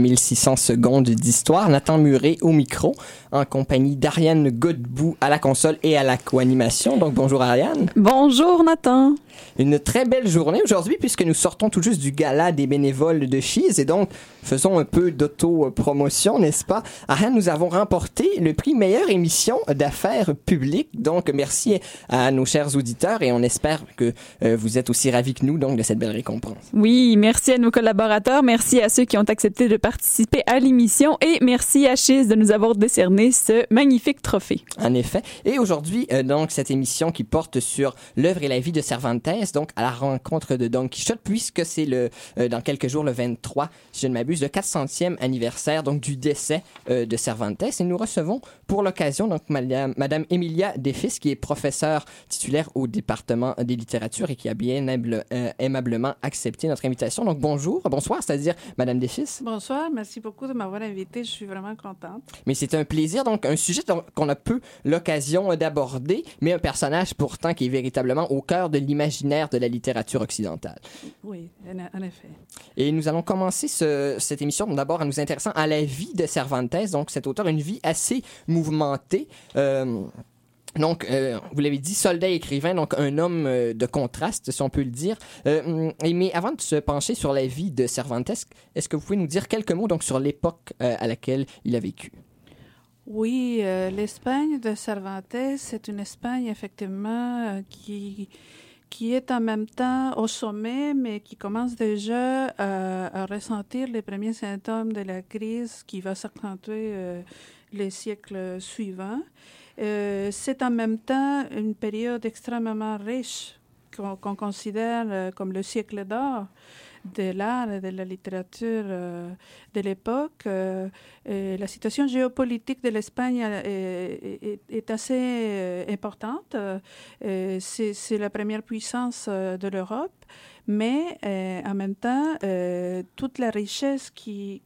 1600 secondes d'histoire. Nathan Muret au micro, en compagnie d'Ariane Godbout à la console et à la co-animation. Donc bonjour Ariane. Bonjour Nathan. Une très belle journée aujourd'hui puisque nous sortons tout juste du gala des bénévoles de Chise et donc faisons un peu d'auto-promotion, n'est-ce pas? Ariane, nous avons remporté le prix meilleure émission d'affaires publiques. Donc merci à nos chers auditeurs et on espère que euh, vous êtes aussi ravis que nous donc de cette belle récompense. Oui, merci à nos collaborateurs, merci à ceux qui ont accepté de participer à l'émission et merci à Chise de nous avoir décerné ce magnifique trophée. En effet. Et aujourd'hui, euh, donc, cette émission qui porte sur l'œuvre et la vie de Cervantes, donc à la rencontre de Don Quichotte, puisque c'est le, euh, dans quelques jours, le 23, si je ne m'abuse, le 400e anniversaire, donc, du décès euh, de Cervantes. Et nous recevons pour l'occasion, donc, Madame, Madame Emilia Defis, qui est professeure titulaire au département des littératures et qui a bien aimablement accepté notre invitation. Donc, bonjour, bonsoir, c'est-à-dire Madame Defis. Bonsoir merci beaucoup de m'avoir invité. Je suis vraiment contente. Mais c'est un plaisir, donc un sujet qu'on a peu l'occasion d'aborder, mais un personnage pourtant qui est véritablement au cœur de l'imaginaire de la littérature occidentale. Oui, en effet. Et nous allons commencer cette émission d'abord en nous intéressant à la vie de Cervantes, donc cet auteur, une vie assez mouvementée. Euh, donc, euh, vous l'avez dit, soldat écrivain, donc un homme euh, de contraste, si on peut le dire. Euh, mais avant de se pencher sur la vie de Cervantes, est-ce que vous pouvez nous dire quelques mots donc sur l'époque à laquelle il a vécu? Oui, l'Espagne de Cervantes, c'est une Espagne effectivement qui qui est en même temps au sommet, mais qui commence déjà à, à ressentir les premiers symptômes de la crise qui va s'accentuer les siècles suivants. Euh, c'est en même temps une période extrêmement riche qu'on considère euh, comme le siècle d'or de l'art et de la littérature euh, de l'époque. la situation géopolitique de l'Espagne est, assez importante. C'est la première puissance de l'Europe mais euh, en même temps, euh, toute la richesse qui,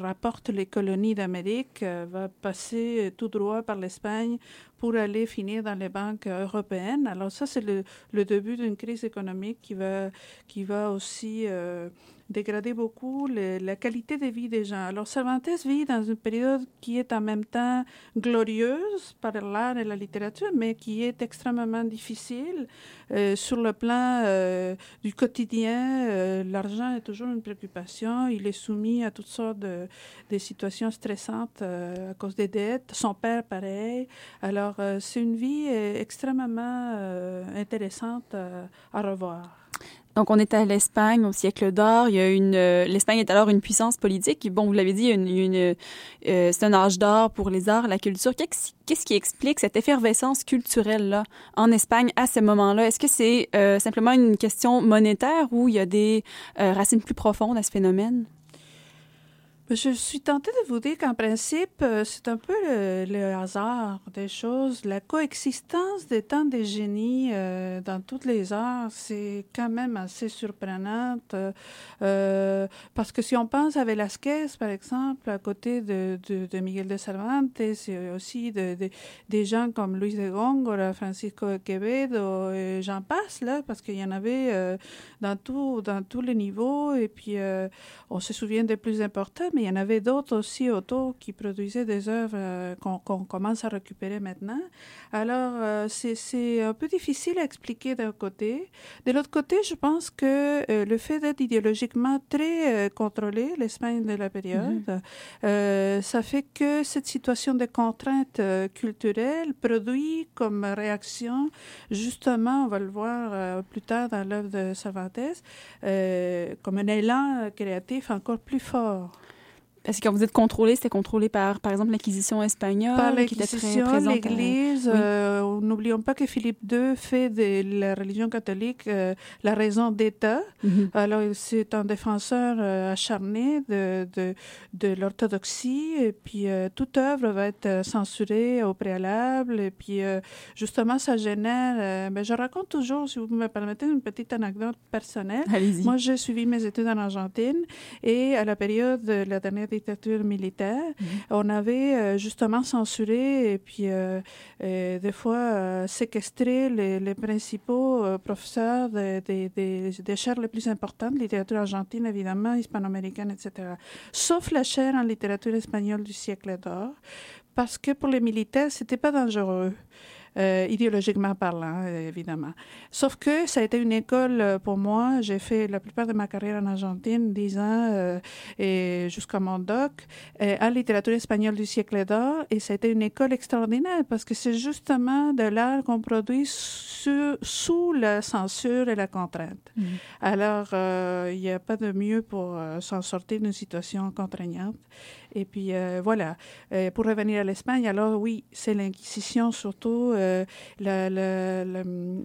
rapporte les colonies d'Amérique euh, va passer tout droit par l'Espagne pour aller finir dans les banques européennes. Alors ça, c'est le, le, début d'une crise économique qui va, qui va aussi dégrader beaucoup la qualité de vie des gens. Alors Cervantes vit dans une période qui est en même temps glorieuse par l'art et la littérature, mais qui est extrêmement difficile euh, sur le plan euh, du quotidien. Euh, l'argent est toujours une préoccupation. Il est soumis à toutes sortes de, de situations stressantes à cause des dettes. Son père, pareil. Alors c'est une vie extrêmement intéressante à revoir. Donc, on est à l'Espagne au siècle d'or. Il y a une, euh, l'Espagne est alors une puissance politique. Bon, vous l'avez dit, une, une euh, c'est un âge d'or pour les arts, la culture. Qu'est-ce qui explique cette effervescence culturelle là en Espagne à ce moment-là? Est-ce que c'est euh, simplement une question monétaire ou il y a des racines plus profondes à ce phénomène? Je suis tentée de vous dire qu'en principe, euh, c'est un peu le, hasard des choses. La coexistence des temps des génies euh, dans toutes les arts, c'est quand même assez surprenante. Euh, parce que si on pense à Velázquez, par exemple, à côté de, Miguel de Cervantes, c'est aussi de, des gens comme Luis de Góngora, Francisco de Quevedo, et j'en passe, là, parce qu'il y en avait dans, tout, dans tous les niveaux. Et puis, on se souvient des plus importants, il y en avait d'autres aussi autour qui produisaient des œuvres euh, qu'on commence à récupérer maintenant. Alors, euh, c'est un peu difficile à expliquer d'un côté. De l'autre côté, je pense que euh, le fait d'être idéologiquement très contrôlé, l'Espagne de la période, mhm. ça fait que cette situation de contrainte culturelle produit comme réaction, justement, on va le voir plus tard dans l'œuvre de Cervantes, comme un élan créatif encore plus fort. Parce que quand vous êtes contrôlé, c'était contrôlé par, par exemple, l'Inquisition espagnole, par l'Inquisition, l'Église. Euh, n'oublions pas que Philippe II fait de la religion catholique euh, la raison d'État. Mhm. Alors, c'est un défenseur euh, acharné de, de, de l'orthodoxie. Et puis, toute œuvre va être censurée au préalable. Et puis, justement, ça génère... ben, je raconte toujours, si vous me permettez, une petite anecdote personnelle. Moi, j'ai suivi mes études en Argentine. Et à la période de la dernière dictature militaire. Mhm. On avait justement censuré et puis des fois séquestré les, les principaux professeurs des, des, des, chaires les plus importantes, littérature argentine évidemment, hispano-américaine, etc. Sauf la chaire en littérature espagnole du siècle d'or, parce que pour les militaires, c'était pas dangereux. Euh, idéologiquement parlant, évidemment. Sauf que ça a été une école euh, pour moi. J'ai fait la plupart de ma carrière en Argentine, 10 ans, euh, et jusqu'à mon doc, en littérature espagnole du siècle d'or. Et ça a été une école extraordinaire parce que c'est justement de l'art qu'on produit sous la censure et la contrainte. Mm. Alors, il n'y a pas de mieux pour s'en sortir d'une situation contraignante. Et puis euh, voilà, euh, pour revenir à l'Espagne, alors oui, c'est l'Inquisition surtout, euh,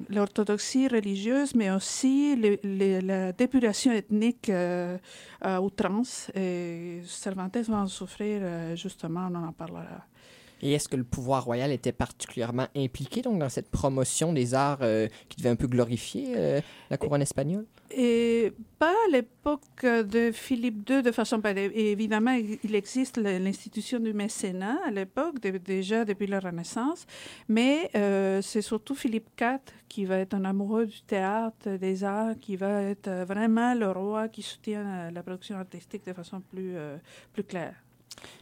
l'orthodoxie religieuse, mais aussi la dépuration ethnique à outrance. Et Cervantes va en souffrir, justement, on en parlera. Et est-ce que le pouvoir royal était particulièrement impliqué donc dans cette promotion des arts qui devait un peu glorifier la couronne espagnole? Et pas à l'époque de Philippe II de façon... Évidemment, il existe l'institution du mécénat à l'époque, déjà depuis la Renaissance, mais euh, c'est surtout Philippe IV qui va être un amoureux du théâtre, des arts, qui va être vraiment le roi qui soutient euh, la production artistique de façon plus, euh, plus claire.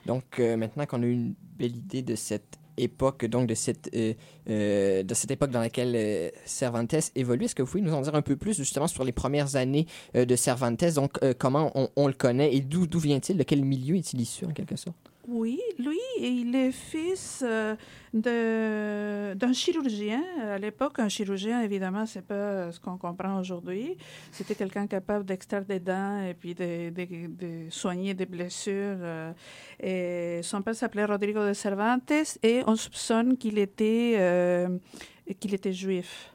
Donc, maintenant qu'on a une belle idée de cette époque, donc de cette, euh, euh, de cette époque dans laquelle euh, Cervantes évolue. Est-ce que vous pouvez nous en dire un peu plus justement sur les premières années de Cervantes, donc comment on, le connaît et d'où vient-il, de quel milieu est-il issu en quelque sorte? Oui, lui, il est fils euh, d'un chirurgien. À l'époque, un chirurgien, évidemment, c'est pas ce qu'on comprend aujourd'hui. C'était quelqu'un capable d'extraire des dents et puis de, soigner des blessures. Euh, son père s'appelait Rodrigo de Cervantes et on soupçonne qu'il était, euh, qu'il était juif.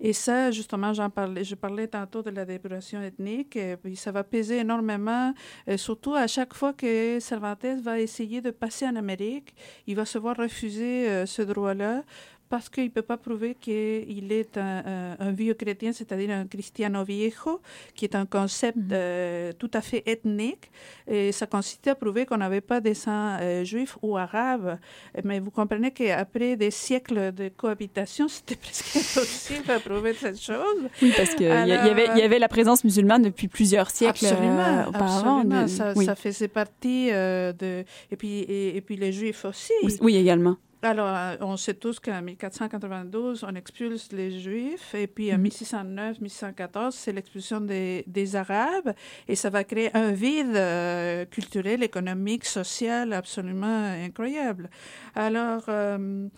Et ça, justement, j'en parlais, je parlais tantôt de la dépuration ethnique, et puis ça va peser énormément, euh, surtout à chaque fois que Cervantes va essayer de passer en Amérique, il va se voir refuser euh, ce droit-là parce qu'il ne peut pas prouver qu'il est un, vieux chrétien, c'est-à-dire un cristiano viejo, qui est un concept mhm. euh, tout à fait ethnique. Et ça consistait à prouver qu'on n'avait pas des sang euh, juif ou arabe. Mais vous comprenez qu'après des siècles de cohabitation, c'était presque impossible à prouver cette chose. Oui, parce qu'il y, avait, y avait la présence musulmane depuis plusieurs siècles absolument, euh, auparavant. Absolument, ça, ça, faisait partie de... Et puis, et, et puis les juifs aussi. Oui, également. Alors, euh, on sait tous qu'en 1492, on expulse les Juifs, et puis en 1609, 1614, c'est l'expulsion des, des, Arabes, et ça va créer un vide euh, culturel, économique, social absolument incroyable. Alors, euh,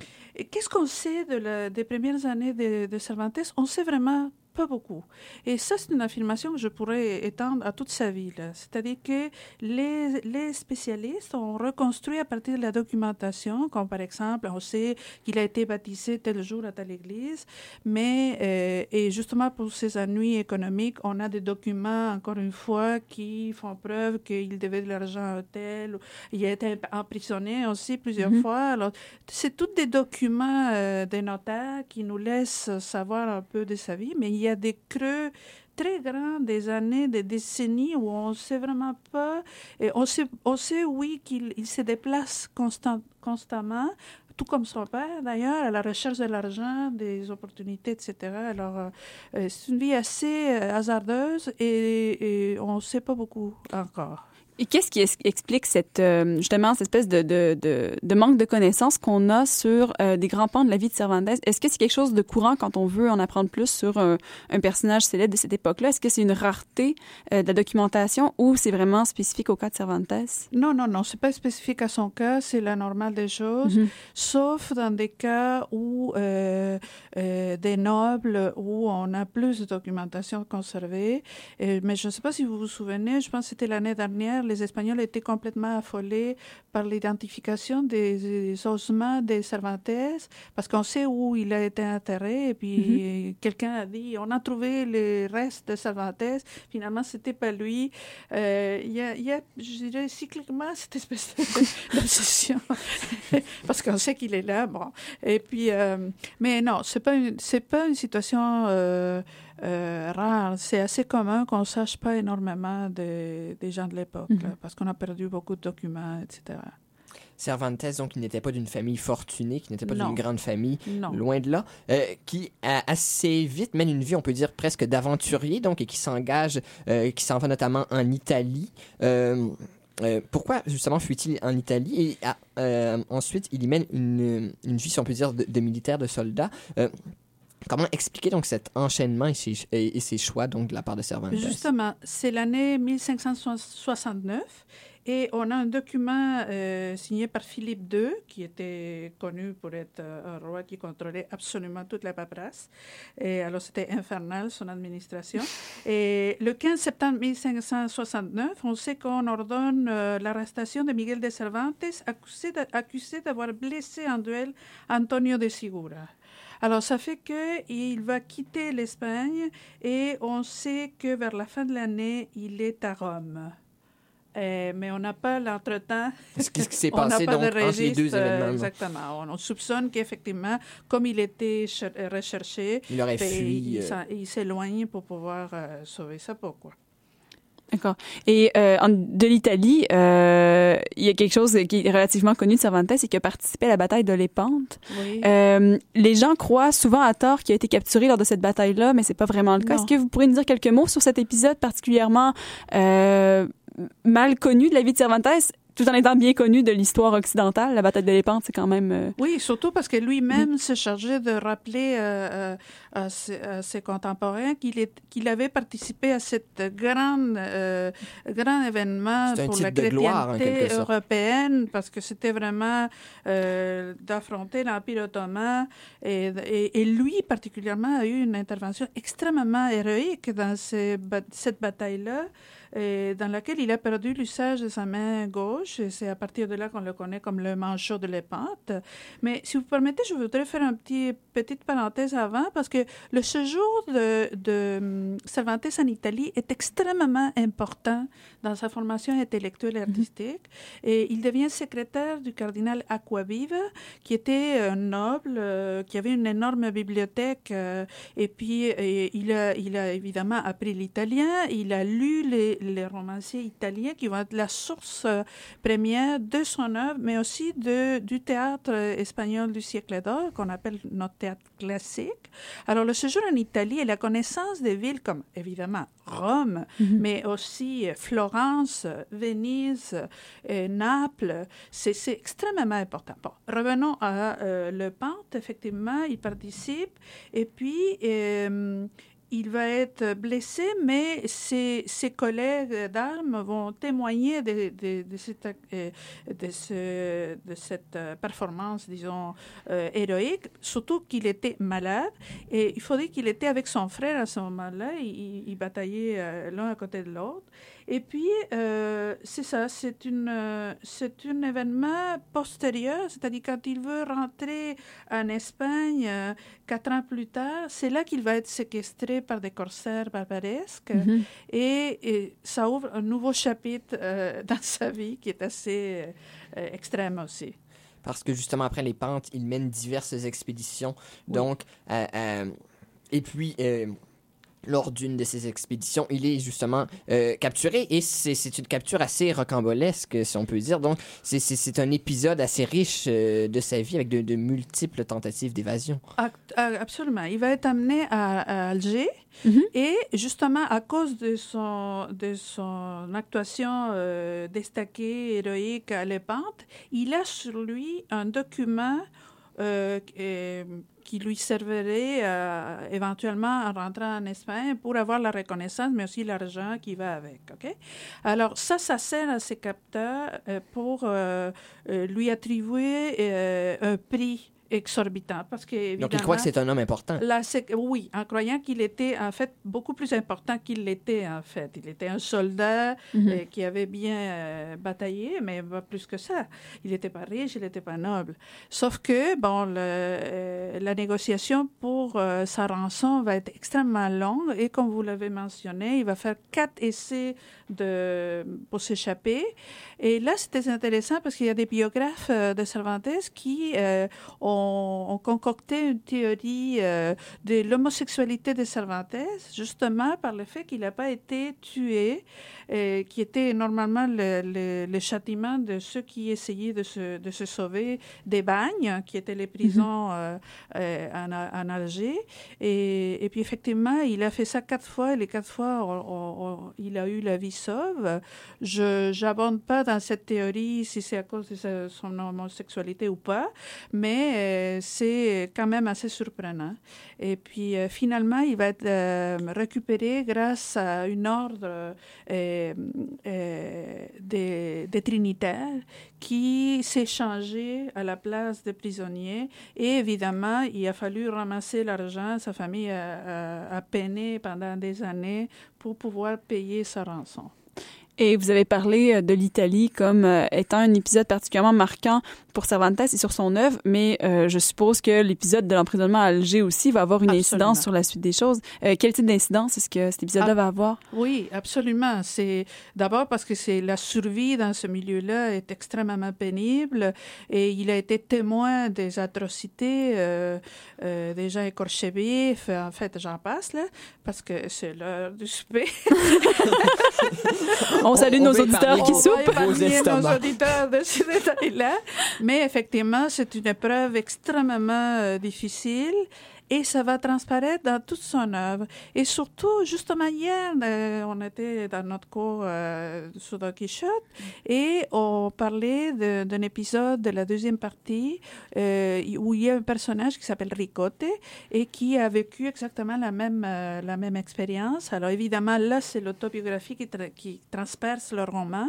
qu'est-ce qu'on sait de la, des premières années de, de Cervantes? On sait vraiment pas beaucoup. Et ça, c'est une affirmation que je pourrais étendre à toute sa vie. C'est-à-dire que les, les, spécialistes ont reconstruit à partir de la documentation, comme par exemple, on sait qu'il a été baptisé tel jour à telle église, mais, euh, et justement pour ses ennuis économiques, on a des documents, encore une fois, qui font preuve qu'il devait de l'argent à tel, il a été emprisonné aussi plusieurs mm-hmm. fois. Alors, c'est tous des documents euh, des notaires qui nous laissent savoir un peu de sa vie, mais il y a des creux très grands, des années, des décennies où on ne sait vraiment pas. On sait, on sait oui, qu'il il se déplace constamment, tout comme son père d'ailleurs, à la recherche de l'argent, des opportunités, etc. Alors, euh, euh, c'est une vie assez euh, hasardeuse et, et on ne sait pas beaucoup encore. Et qu'est-ce qui explique cette, euh, justement cette espèce de, de, de, de manque de connaissances qu'on a sur euh, des grands pans de la vie de Cervantes? Est-ce que c'est quelque chose de courant quand on veut en apprendre plus sur un, un personnage célèbre de cette époque-là? Est-ce que c'est une rareté euh, de la documentation ou c'est vraiment spécifique au cas de Cervantes? Non, non, non, c'est pas spécifique à son cas, c'est la normale des choses, mm-hmm. sauf dans des cas où des nobles, où on a plus de documentation conservée. mais je ne sais pas si vous vous souvenez, je pense que c'était l'année dernière, les Espagnols étaient complètement affolés par l'identification des, ossements des Cervantes, parce qu'on sait où il a été enterré, et puis mhm. quelqu'un a dit, on a trouvé les restes de Cervantes, finalement, c'était pas lui. Euh, il y, a, y, a, je dirais, cycliquement, cette espèce d'obsession, parce qu'on sait qu'il est là, bon. Et puis, euh, mais non, c'est pas pas une situation... Euh, euh, rare. C'est assez commun qu'on ne sache pas énormément de, des gens de l'époque, Mhm. parce qu'on a perdu beaucoup de documents, etc. Cervantes, donc, il n'était pas d'une famille fortunée, qui n'était pas d'une grande famille, Non. loin de là, euh, qui a assez vite mène une vie, on peut dire, presque d'aventurier, donc, et qui s'engage, euh, qui s'en va notamment en Italie. Euh, euh, pourquoi justement fuit-il en Italie? Et ah, euh, ensuite il y mène une, une vie, si on peut dire, de, de militaire, de soldat. Comment expliquer donc cet enchaînement et ses, et, et ses choix donc de la part de Cervantes? Justement, c'est l'année 1569 et on a un document euh, signé par Philippe II, qui était connu pour être euh, un roi qui contrôlait absolument toute la paperasse. Et alors, c'était infernal, son administration. Et le 15 septembre 1569, on sait qu'on ordonne euh, l'arrestation de Miguel de Cervantes, accusé d'avoir blessé en duel Antonio de Sigura. Alors, ça fait qu'il va quitter l'Espagne et on sait que vers la fin de l'année, il est à Rome. Euh, mais on n'a pas l'entretemps. Ce qui, s'est passé pas donc de entre les registre, deux euh, événements. Exactement. On, on soupçonne qu'effectivement, comme il était euh, recherché, Il aurait ben, fui. il euh, il s'éloigne pour pouvoir euh, sauver sa peau. Quoi. D'accord. Et euh, en- de l'Italie, euh, il y a quelque chose qui est relativement connu de Cervantes, c'est qu'il a participé à la bataille de Lépante. Oui. Euh, les gens croient souvent à tort qu'il a été capturé lors de cette bataille-là, mais c'est pas vraiment le cas. Est-ce que vous pourriez nous dire quelques mots sur cet épisode particulièrement mal connu de la vie de Cervantes, tout en étant bien connu de l'histoire occidentale? La bataille de Lépante, c'est quand même... euh, Oui, surtout parce que lui-même s'est chargé de rappeler euh, euh, à, ses, à ses contemporains qu'il est- qu'il avait participé à cet grand, euh, grand événement pour la gloire, chrétienté européenne, parce que c'était vraiment euh, d'affronter l'Empire ottoman. Et, et, et lui, particulièrement, a eu une intervention extrêmement héroïque dans ces cette bataille-là dans laquelle il a perdu l'usage de sa main gauche. C'est à partir de là qu'on le connaît comme le manchot de l'épante. Mais si vous permettez, je voudrais faire une petit, petite parenthèse avant, parce que le séjour de, de hum, Cervantes en Italie est extrêmement important dans sa formation intellectuelle et artistique. Et il devient secrétaire du cardinal Acquaviva, qui était un noble, euh, qui avait une énorme bibliothèque. euh, et puis, et il, a, il a évidemment appris l'italien. Il a lu les, les romanciers italiens qui vont être la source euh, première de son œuvre, mais aussi de, du théâtre espagnol du siècle d'or, qu'on appelle notre théâtre classique. Alors, le séjour en Italie et la connaissance des villes comme, évidemment, Rome, mais aussi euh, Florence, Venise, euh, Naples, c'est c'est extrêmement important. Bon, revenons à euh, le Pente, effectivement, il participe et puis euh, il va être blessé, mais ses, collègues d'armes vont témoigner de, cette, euh, euh, performance, disons, euh, héroïque, surtout qu'il était malade. Et il faut dire qu'il était avec son frère à ce moment-là. Ils, ils bataillaient l'un à côté de l'autre. Et puis, euh, c'est ça, c'est une, euh, c'est un événement postérieur, c'est-à-dire quand il veut rentrer en Espagne euh, quatre ans plus tard, c'est là qu'il va être séquestré par des corsaires barbaresques. Mhm. Et, et ça ouvre un nouveau chapitre euh, dans sa vie qui est assez euh, extrême aussi. parce que justement après les pentes, il mène diverses expéditions. Oui. Donc, euh, euh, et puis euh, lors d'une de ces expéditions, il est justement euh, capturé et c'est une capture assez rocambolesque, si on peut dire. Donc, c'est- un épisode assez riche euh, de sa vie avec de, de multiples tentatives d'évasion. Ah, Absolument. Il va être amené à, à Alger Mhm. et justement à cause de son, de son actuation euh, destaquée, héroïque à l'épante, il a sur lui un document euh, euh, qui lui servirait euh, éventuellement en rentrant en Espagne pour avoir la reconnaissance, mais aussi l'argent qui va avec. ok? Alors ça, ça sert à ces capteurs euh, pour euh, lui attribuer un prix exorbitant parce que Donc, il croit que c'est un homme important. la oui, en croyant qu'il était en fait beaucoup plus important qu'il l'était en fait. Il était un soldat Mhm. euh, qui avait bien euh, bataillé, mais pas plus que ça. Il n'était pas riche, il n'était pas noble. Sauf que bon, le- euh, la négociation pour euh, sa rançon va être extrêmement longue et comme vous l'avez mentionné, il va faire quatre essais de, pour s'échapper. Et là, c'était intéressant parce qu'il y a des biographes euh, de Cervantes qui euh, ont, ont, concocté une théorie euh, de l'homosexualité de Cervantes, justement par le fait qu'il n'a pas été tué, et qui était normalement le, le, le, châtiment de ceux qui essayaient de se, de se sauver des bagnes, qui étaient les prisons mm -hmm. en, en, Alger. Et, et, puis effectivement, il a fait ça quatre fois, et les quatre fois, on, on, il a eu la vie sauve. Je n'abonde pas dans cette théorie si c'est à cause de son homosexualité ou pas, mais euh, c'est quand même assez surprenant. Et puis euh, finalement, il va être euh, récupéré grâce à une ordre des, Trinitaires qui s'est changé à la place des prisonniers. Et évidemment, il a fallu ramasser l'argent. Sa famille a, a peiné pendant des années pour pouvoir payer sa rançon. Et vous avez parlé de l'Italie comme étant un épisode particulièrement marquant pour Cervantes et sur son œuvre, mais euh, je suppose que l'épisode de l'emprisonnement à Alger aussi va avoir une absolument. incidence sur la suite des choses. Euh, quel type d'incidence est-ce que cet épisode-là va avoir? Oui, absolument. C'est d'abord parce que c'est la survie dans ce milieu-là est extrêmement pénible et il a été témoin des atrocités, euh, euh, des gens écorchés vifs. En fait, j'en passe là parce que c'est l'heure du souper. On salue on nos auditeurs qui soupent. On va nos auditeurs de ce détail-là. Mais effectivement, c'est une épreuve extrêmement euh, difficile et ça va transparaître dans toute son œuvre. Et surtout, justement, hier, euh, on était dans notre cours euh, sur Don Quichotte et on parlait d'un épisode de la deuxième partie euh, où il y a un personnage qui s'appelle Ricote et qui a vécu exactement la même, euh, la même expérience. Alors, évidemment, là, c'est l'autobiographie qui, qui transperce le roman.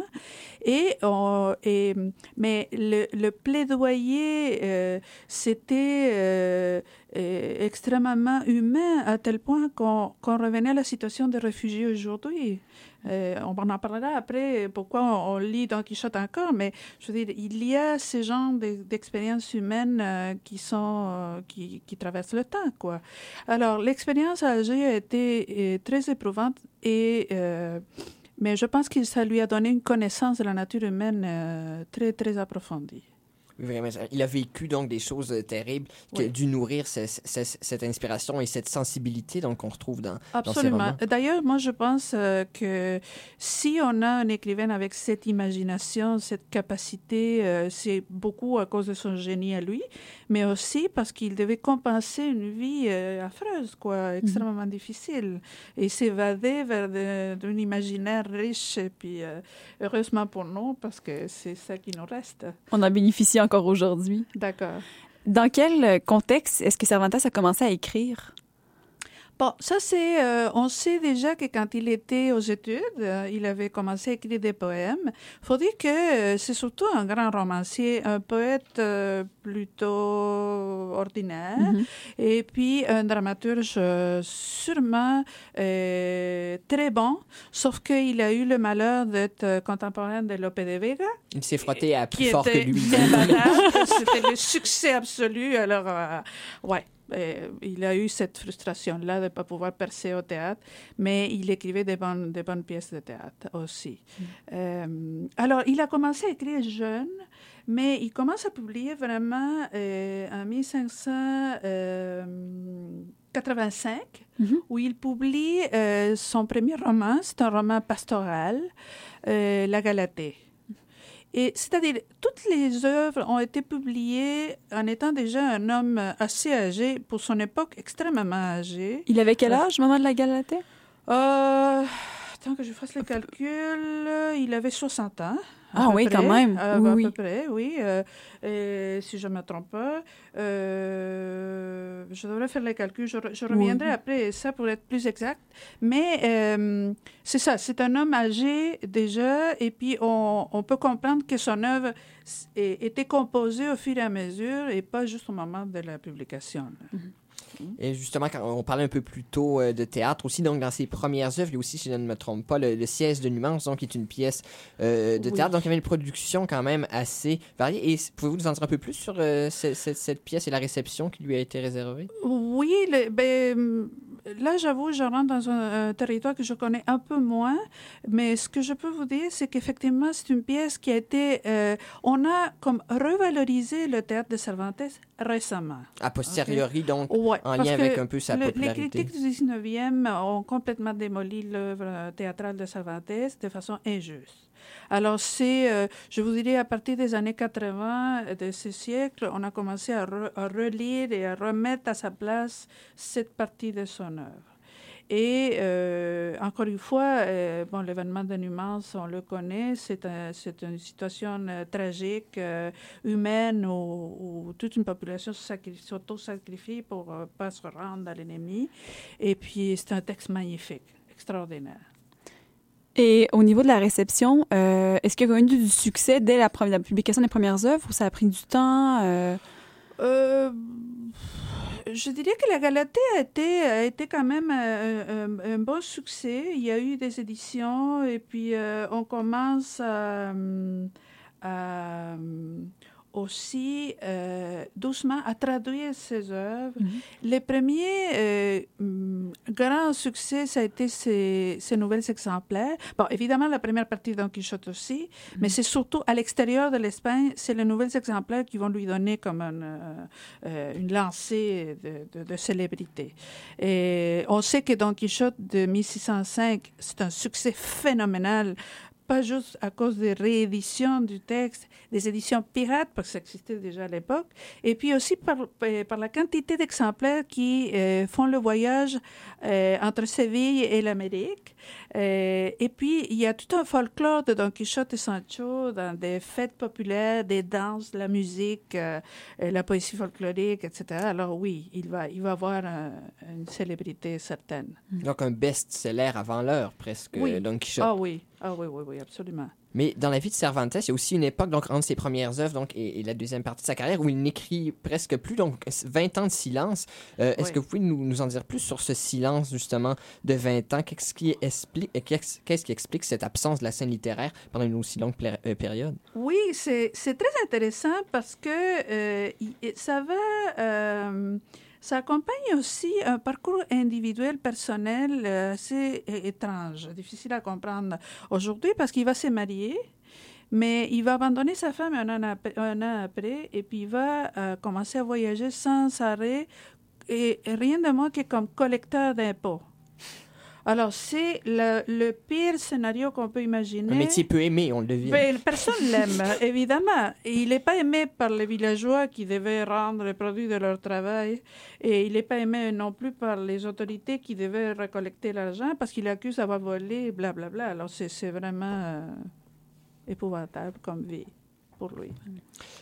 Et, on, et mais le, le plaidoyer, c'était extrêmement humain à tel point qu'on qu revenait à la situation des réfugiés aujourd'hui. Euh, on en parlera après, pourquoi on, on, lit Don Quichotte encore, mais je veux dire, il y a ces genres d'expériences humaines euh, qui sont, euh, qui, traversent le temps, quoi. Alors, l'expérience à Alger a été très éprouvante et, mais je pense que ça lui a donné une connaissance de la nature humaine très, très approfondie. Vraiment, il a vécu donc des choses terribles qui ont dû nourrir ce, ce, cette inspiration et cette sensibilité donc qu'on retrouve dans Absolument. D'ailleurs, moi je pense euh, que si on a un écrivain avec cette imagination, cette capacité, euh, c'est beaucoup à cause de son génie à lui, mais aussi parce qu'il devait compenser une vie euh, affreuse, quoi, extrêmement mm -hmm. difficile, et s'évader vers d'un imaginaire riche. Et puis, heureusement pour nous, parce que c'est ça qui nous reste. On a bénéficié encore aujourd'hui. D'accord. Dans quel contexte est-ce que Cervantes a commencé à écrire? Bon, ça c'est, euh, on sait déjà que quand il était aux études, euh, il avait commencé à écrire des poèmes. Faut dire que euh, c'est surtout un grand romancier, un poète euh, plutôt ordinaire, mm -hmm. et puis un dramaturge sûrement très bon, sauf qu'il a eu le malheur d'être contemporain de Lope de Vega. Il s'est frotté à plus fort que lui. C'était le succès absolu. Alors, ouais. Euh, il a eu cette frustration-là de ne pas pouvoir percer au théâtre, mais il écrivait des bonnes, pièces de théâtre aussi. Mm. Euh, alors, il a commencé à écrire jeune, mais il commence à publier vraiment euh, en 1585, mm -hmm. où il publie son premier roman, c'est un roman pastoral, La Galatée. Et c'est-à-dire, toutes les œuvres ont été publiées en étant déjà un homme assez âgé, pour son époque extrêmement âgé. Il avait quel âge, moment de la Galatée? Euh, attends que je fasse le calcul. Il avait 60 ans. Ah oui, près, quand même. Euh, oui, à oui. peu près, oui. Euh, et, si je ne me trompe pas, euh, je devrais faire les calculs. Je, je reviendrai oui. après ça pour être plus exact. Mais euh, c'est ça, c'est un homme âgé déjà, et puis on, on peut comprendre que son œuvre était composée au fur et à mesure et pas juste au moment de la publication. Mm -hmm. Et justement, quand on parlait un peu plus tôt euh, de théâtre aussi, donc dans ses premières œuvres, il y a aussi, si je ne me trompe pas, le, le Siège de Numance, donc qui est une pièce euh, de oui. théâtre. Donc il y avait une production quand même assez variée. Et pouvez-vous nous en dire un peu plus sur euh, cette, cette, cette, pièce et la réception qui lui a été réservée? Oui, le, ben, là, j'avoue, je rentre dans un, territoire que je connais un peu moins, mais ce que je peux vous dire, c'est qu'effectivement, c'est une pièce qui a été... Euh, on a comme revalorisé le théâtre de Cervantes récemment. A posteriori, donc, en lien avec un peu sa popularité. Les critiques du 19e ont complètement démoli l'œuvre théâtrale de Cervantes de façon injuste. Alors, c'est, euh, je vous dirais, à partir des années 80 de ce siècle, on a commencé à, relire et à remettre à sa place cette partie de son œuvre. Et euh, encore une fois, euh, l'événement de Numance, on le connaît, c'est une situation tragique, humaine, où, toute une population s'auto-sacrifie pour ne pas se rendre à l'ennemi. Et puis, c'est un texte magnifique, extraordinaire. Et au niveau de la réception, euh, est-ce qu'il y a eu du succès dès la, publication des premières œuvres ou ça a pris du temps? Euh? Euh, je dirais que la Galatée a été, a été quand même un, bon succès. Il y a eu des éditions et puis on commence à aussi euh, doucement à traduire ses œuvres. Mhm. Les premiers euh, mm, grands succès, ça a été ces, ces nouvelles exemplaires. Bon, évidemment, la première partie Don Quichotte aussi, mais mhm. c'est surtout à l'extérieur de l'Espagne, c'est les nouvelles exemplaires qui vont lui donner comme euh, une lancée de, de, célébrité. Et on sait que Don Quichotte de 1605, c'est un succès phénoménal pas juste à cause des rééditions du texte, des éditions pirates, parce que ça existait déjà à l'époque, et puis aussi par, euh, la quantité d'exemplaires qui euh, font le voyage euh, entre Séville et l'Amérique. Et puis, il y a tout un folklore de Don Quichotte et Sancho dans des fêtes populaires, des danses, la musique, la poésie folklorique, etc. Alors oui, il va, il va avoir une célébrité certaine. Donc un best-seller avant l'heure, presque, Don Quichotte. Ah oui, ah oui, oui, oui, absolument. Mais dans la vie de Cervantes, il y a aussi une époque, donc entre ses premières œuvres donc, et, la deuxième partie de sa carrière, où il n'écrit presque plus, donc 20 ans de silence. Euh, est-ce que vous pouvez nous, nous, en dire plus sur ce silence, justement, de 20 ans? Qu'est-ce qui explique, qu'est-ce qui explique cette absence de la scène littéraire pendant une aussi longue euh, période? Oui, c'est très intéressant parce que euh, ça va ça accompagne aussi un parcours individuel, personnel euh, assez étrange, difficile à comprendre aujourd'hui parce qu'il va se marier, mais il va abandonner sa femme un an, après, et puis il va euh, commencer à voyager sans arrêt et rien de moins que comme collecteur d'impôts. Alors, c'est le, le, pire scénario qu'on peut imaginer. Un métier peu aimé, on le devine. Ben, personne l'aime, évidemment. Et il n'est pas aimé par les villageois qui devaient rendre les produits de leur travail. Et il n'est pas aimé non plus par les autorités qui devaient récolter l'argent parce qu'il accuse d'avoir volé, blablabla. Bla, bla. Alors, c'est vraiment euh, épouvantable comme vie pour lui.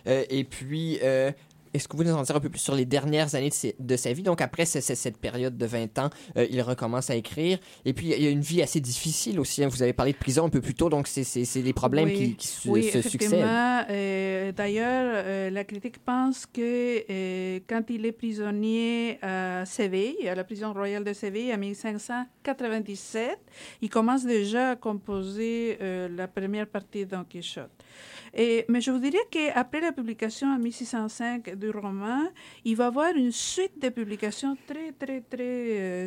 Euh, et puis, euh, est-ce que vous nous en dire un peu plus sur les dernières années de, sa vie? Donc, après cette période de 20 ans, euh, il recommence à écrire. Et puis, il y a une vie assez difficile aussi. Hein. Vous avez parlé de prison un peu plus tôt, donc c'est des problèmes qui, se, oui, succèdent. Euh, D'ailleurs, euh, la critique pense que quand il est prisonnier à Séville, à la prison royale de Séville, en 1597, il commence déjà à composer la première partie de Don Quichotte. Mais je vous dirais qu'après la publication en 1605 du roman, il va y avoir une suite de publications très, très, très euh,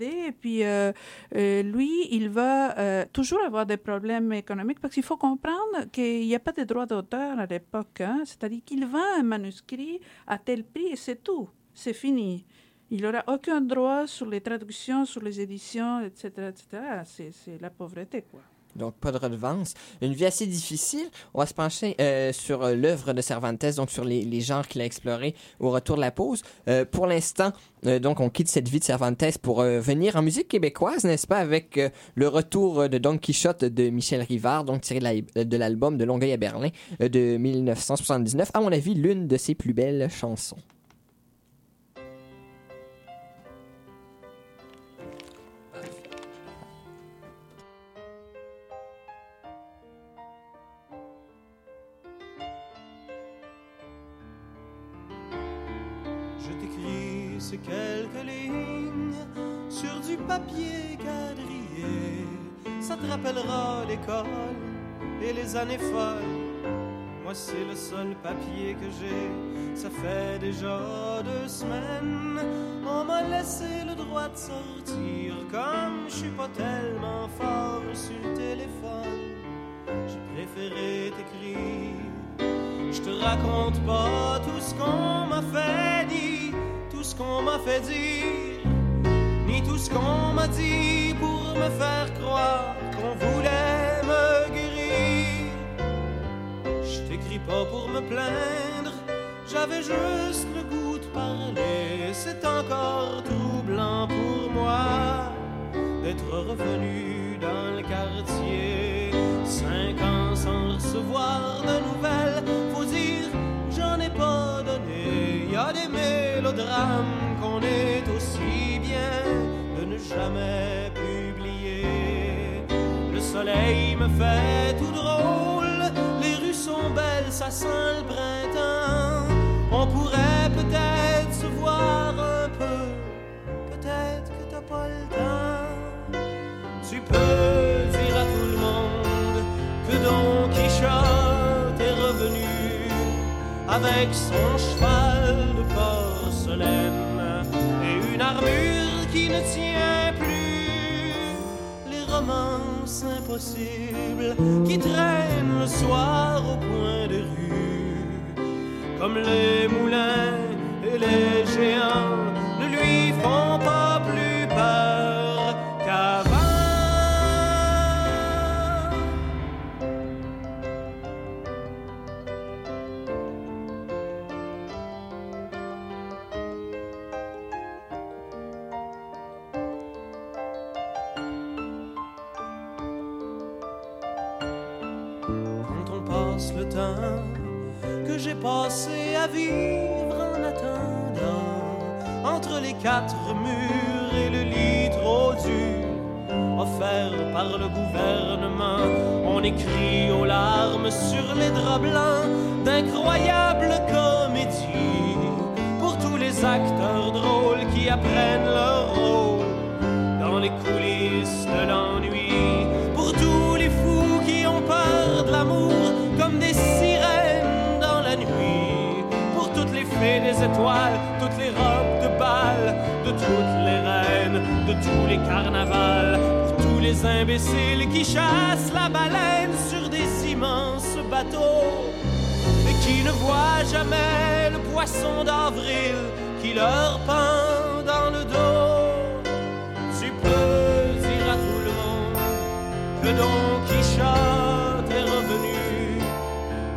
Et puis, euh, euh, lui, il va toujours avoir des problèmes économiques parce qu'il faut comprendre qu'il n'y a pas de droit d'auteur à l'époque. Hein. C'est-à-dire qu'il vend un manuscrit à tel prix et c'est tout. C'est fini. Il n'aura aucun droit sur les traductions, sur les éditions, etc. etc. C'est la pauvreté, quoi donc pas de redevance. Une vie assez difficile. On va se pencher euh, sur euh, l'œuvre de Cervantes, donc sur les, genres qu'il a explorés au retour de la pause. Euh, pour l'instant, donc on quitte cette vie de Cervantes pour venir en musique québécoise, n'est-ce pas, avec le retour de Don Quichotte de Michel Rivard, donc tiré de l'album de Longueuil à Berlin de 1979. À mon avis, l'une de ses plus belles chansons. Quelques lignes sur du papier quadrillé. Ça te rappellera l'école et les années folles. Moi c'est le seul papier que j'ai, ça fait déjà deux semaines. On m'a laissé le droit de sortir, comme je suis pas tellement fort sur le téléphone. J'ai préféré t'écrire. Je te raconte pas tout ce qu'on m'a fait ce qu'on m'a fait dire, ni tout ce qu'on m'a dit pour me faire croire qu'on voulait me guérir. Je t'écris pas pour me plaindre, j'avais juste le goût de parler. C'est encore troublant pour moi d'être revenu dans le quartier. Cinq ans sans recevoir de nouvelles, faut dire j'en ai pas donné. Y a des qu'on est aussi bien de ne jamais publier. Le soleil me fait tout drôle, les rues sont belles, ça sent le printemps. On pourrait peut-être se voir un peu, peut-être que t'as pas le temps. Tu peux dire à tout le monde que Don Quichotte est revenu avec son cheval et une armure qui ne tient plus. Les romances impossibles qui traînent le soir au coin des rues, comme les moulins et les géants ne lui font pas quatre murs et le lit trop dur offert par le gouvernement. On écrit aux larmes sur les draps blancs d'incroyables comédies pour tous les acteurs drôles qui apprennent leur rôle dans les coulisses de l'ennui. Pour tous les fous qui ont peur de l'amour comme des sirènes dans la nuit. Pour toutes les fées des étoiles, de tous les carnavals. Pour tous les imbéciles qui chassent la baleine sur des immenses bateaux. Et qui ne voient jamais le poisson d'avril qui leur pend dans le dos. Tu peux dire à tout le monde que Don Quichotte est revenu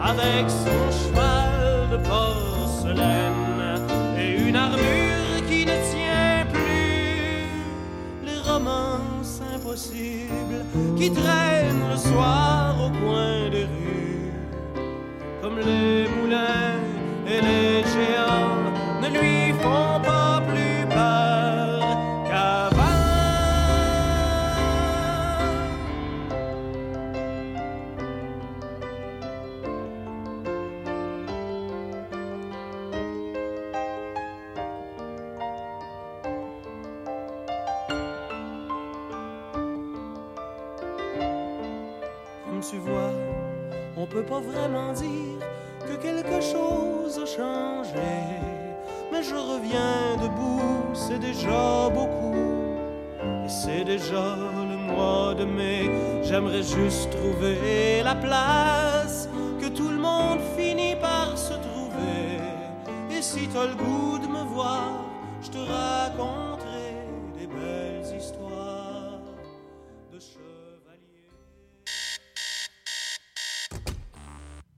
avec son cheval de porcelaine et une armure qui traînent le soir au coin des rues, comme les moulins et les géants t'as le goût de me voir, je te raconterai des belles histoires de chevaliers.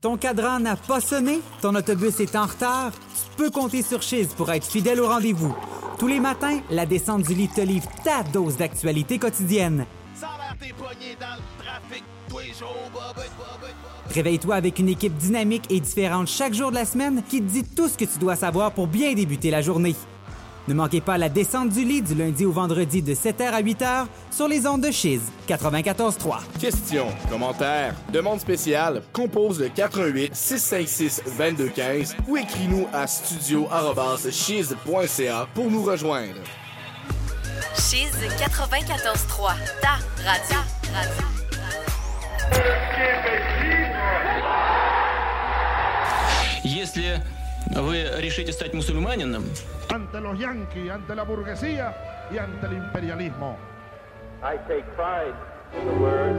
Ton cadran n'a pas sonné? Ton autobus est en retard? Tu peux compter sur Chiz pour être fidèle au rendez-vous. Tous les matins, la descente du lit te livre ta dose d'actualité quotidienne. Ça a l'air t'es dans le trafic tous les jours, bobette, bobette, bobette. Réveille-toi avec une équipe dynamique et différente chaque jour de la semaine qui te dit tout ce que tu dois savoir pour bien débuter la journée. Ne manquez pas la descente du lit du lundi au vendredi de 7h à 8h sur les ondes de Chiz 94.3. Questions, commentaires, demandes spéciales, compose le 88 656 2215 ou écris-nous à studio@chiz.ca pour nous rejoindre. Chiz 94.3, ta radio. radio. Если вы решите стать мусульманином, Ante los yanquis, ante la burguesía y ante el imperialismo. I take pride in the word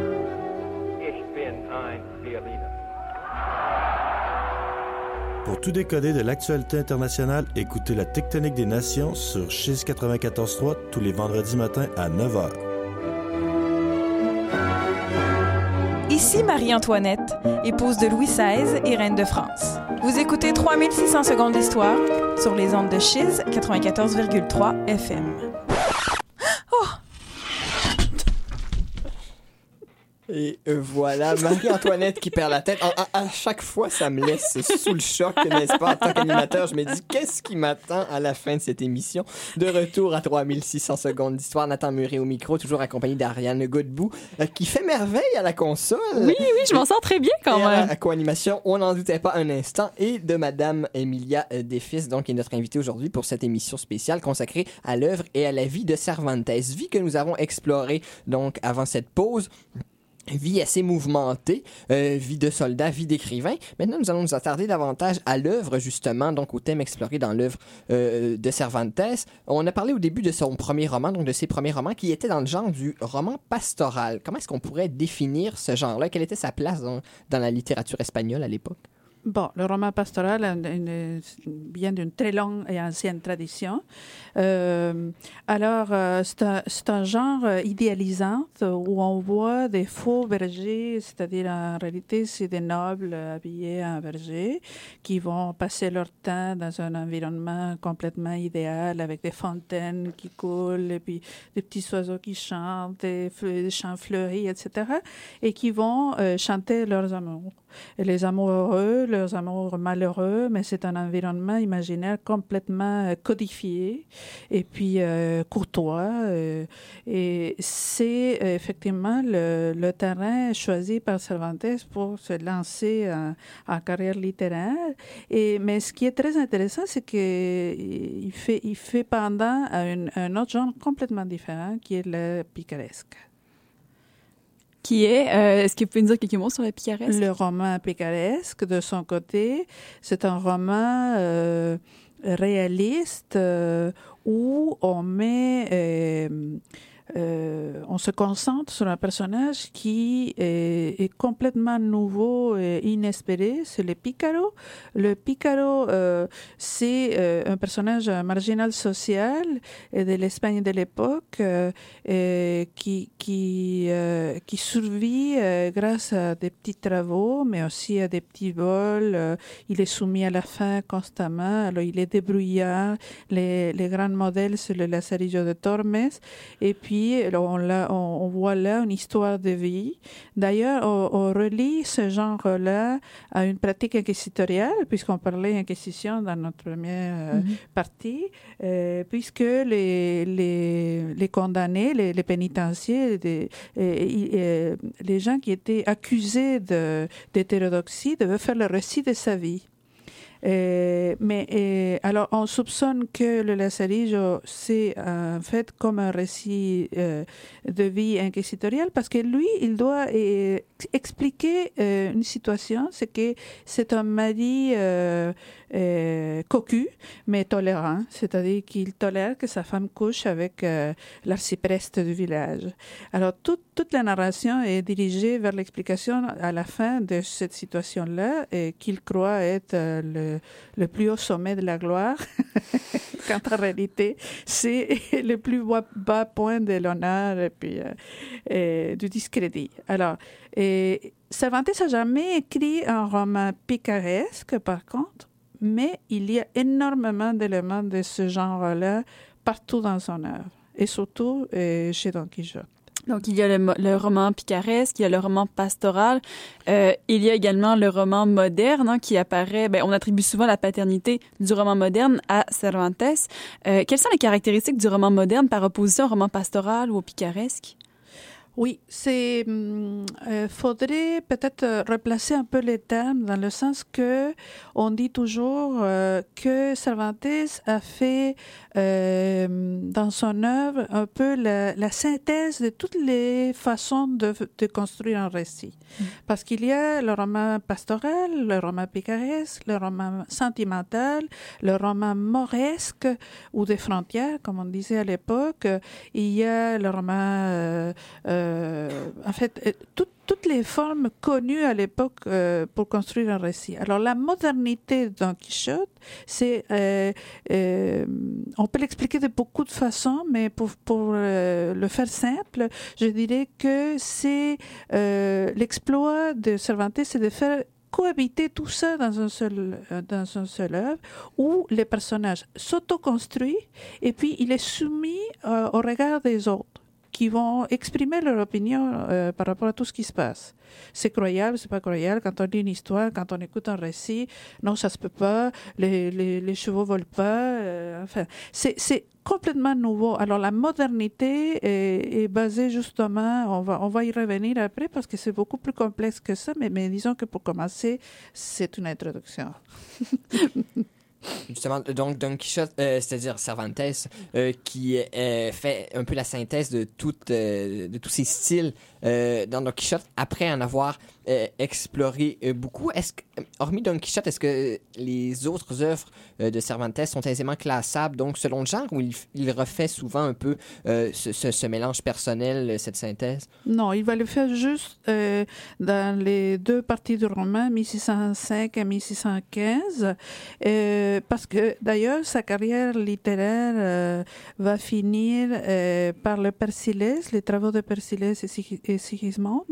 Ich bin ein Berliner. Pour tout décoder de l'actualité internationale, écoutez la Tectonique des Nations sur Chiz 94.3 tous les vendredis matins à 9h. Ici Marie-Antoinette, épouse de Louis XVI et reine de France. Vous écoutez 3600 secondes d'histoire sur les ondes de Chiz 94,3 FM. Et euh, voilà, Marie-Antoinette qui perd la tête. À, à- à chaque fois, ça me laisse sous le choc, n'est-ce pas? En tant qu'animateur, je me dis, qu'est-ce qui m'attend à la fin de cette émission? De retour à 3600 secondes d'histoire. Nathan Murray au micro, toujours accompagné d'Ariane Godbout, euh, qui fait merveille à la console. Oui, oui, je m'en sors très bien quand Et à même. la co-animation, on n'en doutait pas un instant. Et de Madame Emilia euh, Defis, donc, qui est notre invitée aujourd'hui pour cette émission spéciale consacrée à l'œuvre et à la vie de Cervantes. Vie que nous avons explorée, donc, avant cette pause. Vie assez mouvementée, euh, vie de soldat, vie d'écrivain. Maintenant, nous allons nous attarder davantage à l'œuvre, justement, donc au thème exploré dans l'œuvre euh, de Cervantes. On a parlé au début de son premier roman, donc de ses premiers romans, qui étaient dans le genre du roman pastoral. Comment est-ce qu'on pourrait définir ce genre-là? Quelle était sa place dans, dans la littérature espagnole à l'époque? Bon, le roman pastoral vient d'une très longue et ancienne tradition. Euh, alors, euh, c'est un, genre idéalisant où on voit des faux bergers, c'est-à-dire en réalité, c'est des nobles habillés en berger qui vont passer leur temps dans un environnement complètement idéal avec des fontaines qui coulent et puis des petits oiseaux qui chantent, des, des champs fleuris, etc. et qui vont euh, chanter leurs amours. Les amours heureux, leurs amours malheureux, mais c'est un environnement imaginaire complètement euh, codifié et puis euh, courtois. euh, et c'est effectivement le, terrain choisi par Cervantes pour se lancer en, carrière littéraire. Et, mais ce qui est très intéressant, c'est qu'il fait, il fait pendant à une- un autre genre complètement différent, qui est le picaresque. Qui est, euh, est-ce que vous pouvez nous dire quelques mots sur la picaresque? Le roman picaresque, de son côté, c'est un roman euh, réaliste euh, où on met, euh, on se concentre sur un personnage qui est, complètement nouveau et inespéré. C'est le Picaro. Le Picaro, euh, c'est euh, un personnage marginal social de l'Espagne de l'époque qui qui qui survit grâce à des petits travaux, mais aussi à des petits vols. Il est soumis à la faim constamment. Alors il est débrouillard. Les les grands modèles c'est le Lazarillo de Tormes. Et puis on, l'a- on, on voit là une histoire de vie. D'ailleurs, on, on relie ce genre-là à une pratique inquisitoriale, puisqu'on parlait inquisition dans notre première euh, Mhm. partie, euh, puisque les, les, les condamnés, les, les pénitenciers, les gens qui étaient accusés de- d'hétérodoxie devaient faire le récit de sa vie. Euh, mais euh, alors, on soupçonne que le Lazarillo, c'est en fait comme un récit euh, de vie inquisitoriale parce que lui, il doit expliquer une situation, c'est que c'est un mari euh, cocu, mais tolérant, c'est-à-dire qu'il tolère que sa femme couche avec euh, l'arcipreste du village. Alors, toute, toute la narration est dirigée vers l'explication à la fin de cette situation-là qu'il croit être euh, le, le plus haut sommet de la gloire, quand en réalité, c'est le plus bas, point de l'honneur et puis euh, du discrédit. Alors, et Cervantes n'a jamais écrit un roman picaresque, par contre, mais il y a énormément d'éléments de ce genre-là partout dans son œuvre, et surtout euh, chez Don Quichotte. Donc, il y a le, roman picaresque, il y a le roman pastoral. Euh, il y a également le roman moderne hein, qui apparaît. Ben, on attribue souvent la paternité du roman moderne à Cervantes. Euh, quelles sont les caractéristiques du roman moderne par opposition au roman pastoral ou au picaresque? Oui, c'est. hum, euh, faudrait peut-être euh, replacer un peu les termes dans le sens que on dit toujours euh, que Cervantes a fait euh, dans son œuvre un peu la, la synthèse de toutes les façons de, de construire un récit. Parce qu'il y a le roman pastoral, le roman picaresque, le roman sentimental, le roman mauresque ou des frontières, comme on disait à l'époque. Il y a le roman, euh, en fait, euh, tout- toutes les formes connues à l'époque euh, pour construire un récit. Alors la modernité de Don Quichotte, c'est, on peut l'expliquer de beaucoup de façons, mais pour, pour le faire simple, je dirais que c'est l'exploit de Cervantes, c'est de faire cohabiter tout ça dans un seul dans un seul œuvre où les personnages s'autoconstruisent et puis il est soumis au regard des autres qui vont exprimer leur opinion euh, par rapport à tout ce qui se passe. C'est croyable, c'est pas croyable. Quand on lit une histoire, quand on écoute un récit, non, ça se peut pas. Les, les, les chevaux volent pas. euh, enfin, c'est complètement nouveau. Alors la modernité est, est basée justement, on va on va y revenir après parce que c'est beaucoup plus complexe que ça. Mais mais disons que pour commencer, c'est une introduction. Justement, donc Don Quichotte, euh, c'est-à-dire Cervantes, euh, qui euh, fait un peu la synthèse de, toute, euh, de tous ces styles dans Don Quichotte après en avoir euh, exploré euh, beaucoup. Est-ce que, hormis Don Quichotte, est-ce que les autres œuvres euh, de Cervantes sont aisément classables, donc selon le genre, ou il, refait souvent un peu euh, ce, mélange personnel, euh, cette synthèse? Non, il va le faire juste euh, dans les deux parties du roman, 1605 et 1615, euh, parce que d'ailleurs sa carrière littéraire euh, va finir euh, par le Persillès, les travaux de Persillès et, Sig- et Sigismond,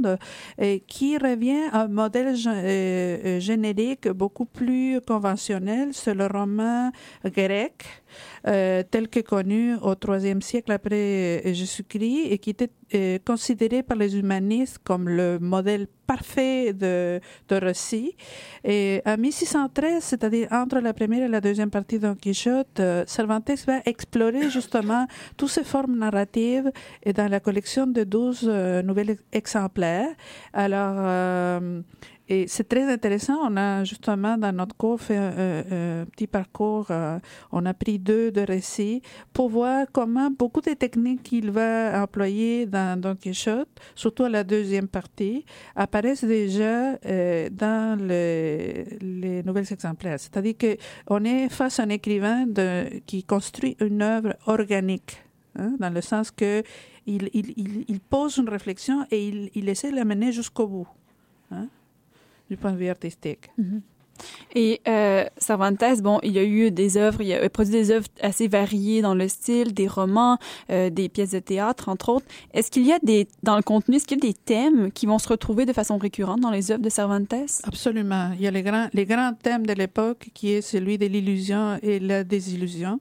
qui revient un modèle euh, euh, générique beaucoup plus conventionnel, c'est le roman grec. Euh, tel que connu au IIIe siècle après Jésus-Christ et qui était euh, considéré par les humanistes comme le modèle parfait de, de récit. Et en 1613, c'est-à-dire entre la première et la deuxième partie de Don Quichotte, euh, Cervantes va explorer justement toutes ces formes narratives et dans la collection de 12 euh, nouvelles exemplaires. Alors, euh, et c'est très intéressant. On a justement dans notre cours fait un, un- un petit parcours. euh, on a pris deux de récits pour voir comment beaucoup des techniques qu'il va employer dans Don Quichotte, surtout à la deuxième partie, apparaissent déjà euh, dans le- les nouvelles exemplaires. C'est-à-dire que on est face à un écrivain qui construit une œuvre organique. hein, dans le sens que il, pose une réflexion et il, essaie de la mener jusqu'au bout, hein, du point de vue artistique. Et euh, Cervantes, bon, il y a eu des œuvres, il a produit des œuvres assez variées dans le style, des romans, euh, des pièces de théâtre, entre autres. Est-ce qu'il y a des, dans le contenu, est-ce qu'il y a des thèmes qui vont se retrouver de façon récurrente dans les œuvres de Cervantes? Absolument. Il y a les grands, les grands thèmes de l'époque qui est celui de l'illusion et la désillusion.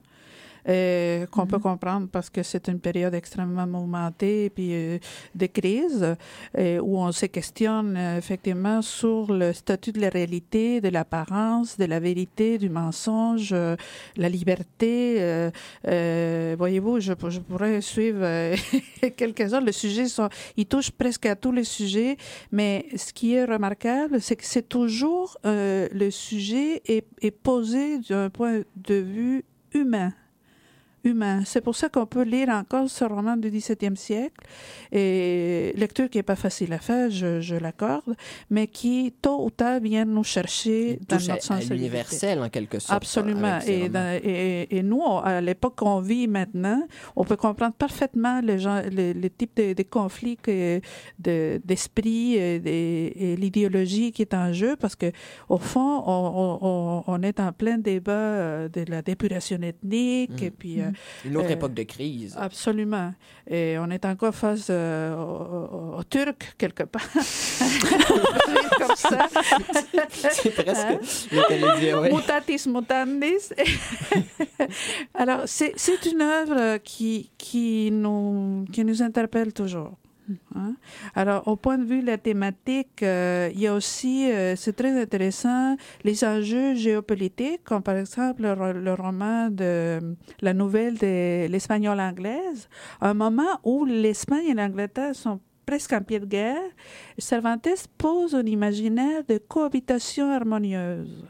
Euh, qu'on peut comprendre parce que c'est une période extrêmement mouvementée et puis euh, de crise euh, où on se questionne euh, effectivement sur le statut de la réalité, de l'apparence, de la vérité, du mensonge, euh, la liberté. euh, euh, Voyez-vous, je, je pourrais suivre euh, quelques-uns. Le sujet sont, il touche presque à tous les sujets, mais ce qui est remarquable, c'est que c'est toujours euh, le sujet est, est posé d'un point de vue humain humain. C'est pour ça qu'on peut lire encore ce roman du XVIIe siècle, et lecture qui est pas facile à faire, je, je l'accorde, mais qui tôt ou tard vient nous chercher dans notre à sensibilité. l'universel, en quelque sorte, Absolument. Et, dans- et, et nous, à l'époque qu'on vit maintenant, on peut comprendre parfaitement les, gens, les, les types de, de conflits que, de, d'esprit et, et l'idéologie qui est en jeu, parce que au fond, on, on, on est en plein débat euh, de la dépuration ethnique, Mm. et puis euh, Une autre euh, époque de crise. Absolument. Et on est encore face euh, aux, aux- aux Turcs, quelque part. Comme ça. C'est presque Hein? Mutatis mutandis. Alors, c'est c'est une œuvre qui, qui, nous, qui nous interpelle toujours. Hein? Alors, au point de vue de la thématique, euh, il y a aussi, euh, c'est très intéressant, les enjeux géopolitiques, comme par exemple le, ro- le roman de la nouvelle de l'espagnol anglaise, un moment où l'Espagne et l'Angleterre sont presque en pied de guerre, Cervantes pose un imaginaire de cohabitation harmonieuse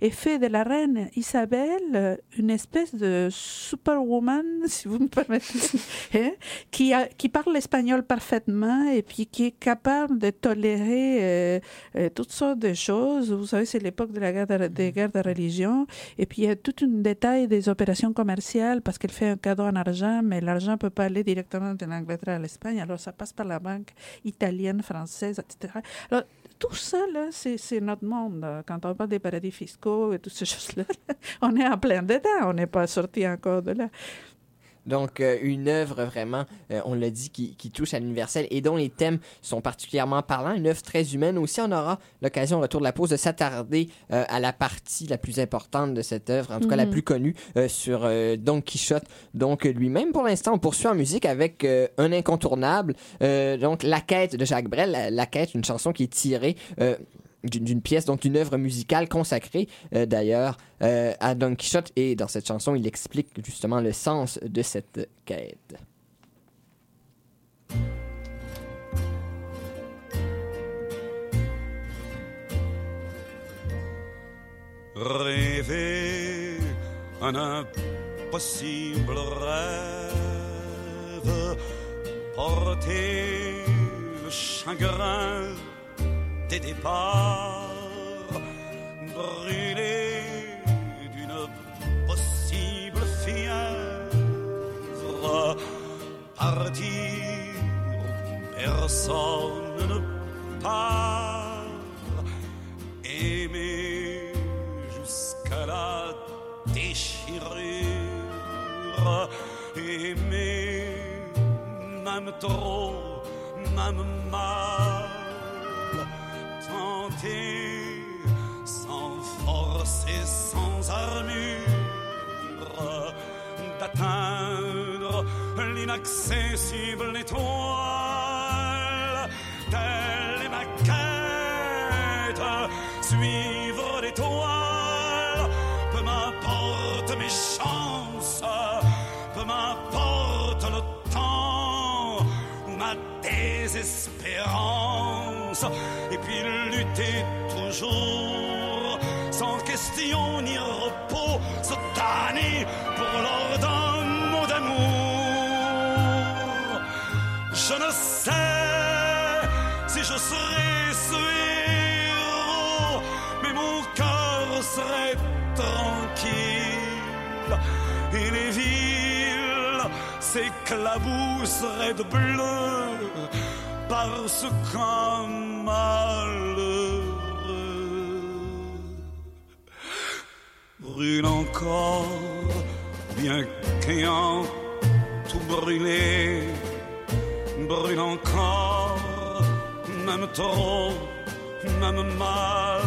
et fait de la reine Isabelle euh, une espèce de superwoman, si vous me permettez, hein, qui, qui parle l'espagnol parfaitement et puis qui est capable de tolérer euh, euh, toutes sortes de choses. Vous savez, c'est l'époque de la guerre de, des guerres de religion et puis il y a tout un détail des opérations commerciales parce qu'elle fait un cadeau en argent, mais l'argent ne peut pas aller directement de l'Angleterre à l'Espagne, alors ça passe par la banque italienne, française, etc. Alors, tout ça, c'est notre monde. Quand on parle des paradis fiscaux et toutes ces choses-là, on est en plein dedans. On n'est pas sorti encore de là. Donc, euh, une œuvre vraiment, euh, on l'a dit, qui, qui touche à l'universel et dont les thèmes sont particulièrement parlants. Une œuvre très humaine aussi. On aura l'occasion, au retour de la pause, de s'attarder euh, à la partie la plus importante de cette œuvre, en tout cas la Mhm. plus connue, sur Don Quichotte. Donc, lui-même, pour l'instant, on poursuit en musique avec un incontournable. donc, La Quête de Jacques Brel. La, La Quête, une chanson qui est tirée. D'une d'une pièce, donc une œuvre musicale consacrée euh, d'ailleurs euh, à Don Quichotte. Et dans cette chanson, il explique justement le sens de cette quête. Rêver un impossible rêve, porter le chagrin des départs, brûler d'une possible fièvre, partir personne ne part, aimer jusqu'à la déchirure, aimer même trop, même mal, sans force et sans armure d'atteindre l'inaccessible étoile. Telle est ma quête, suivre l'étoile. Peu m'importe mes chances, peu m'importe le temps ou ma désespérance. Et puis lutter toujours, sans question ni repos, se tanner pour l'or d'un mot d'amour. Je ne sais si je serai ce héros, mais mon cœur serait tranquille. Et les villes s'éclabousseraient de bleu parce qu'un malheureux brûle encore, bien qu'ayant tout brûlé, brûle encore, même trop, même mal,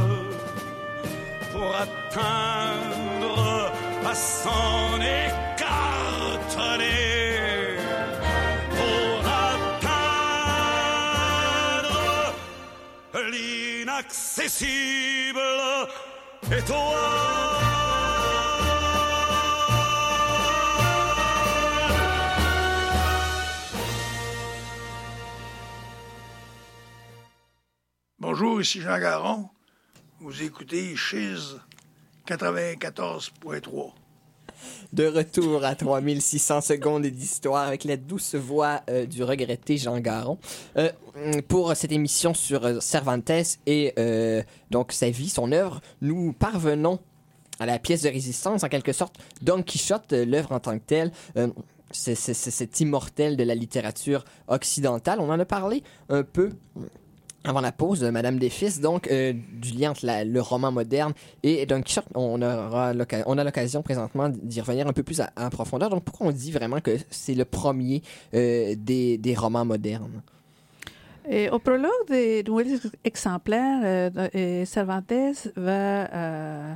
pour atteindre à s'en écarteler, l'inaccessible Bonjour, ici Jean Garon. Vous écoutez Chiz 94.3. De retour à 3600 secondes d'histoire avec la douce voix euh, du regretté Jean Garon. Euh, pour cette émission sur euh, Cervantes et donc sa vie, son œuvre, nous parvenons à la pièce de résistance, en quelque sorte, Don Quichotte, l'œuvre en tant que telle. c'est cet immortel de la littérature occidentale. On en a parlé un peu avant la pause de Madame Desfils, donc euh, du lien entre le roman moderne et Don Quichotte. On, aura on a l'occasion présentement d'y revenir un peu plus en profondeur. Donc pourquoi on dit vraiment que c'est le premier euh, des, des romans modernes? Au prologue des nouvelles exemplaires, euh, euh, Cervantes va euh,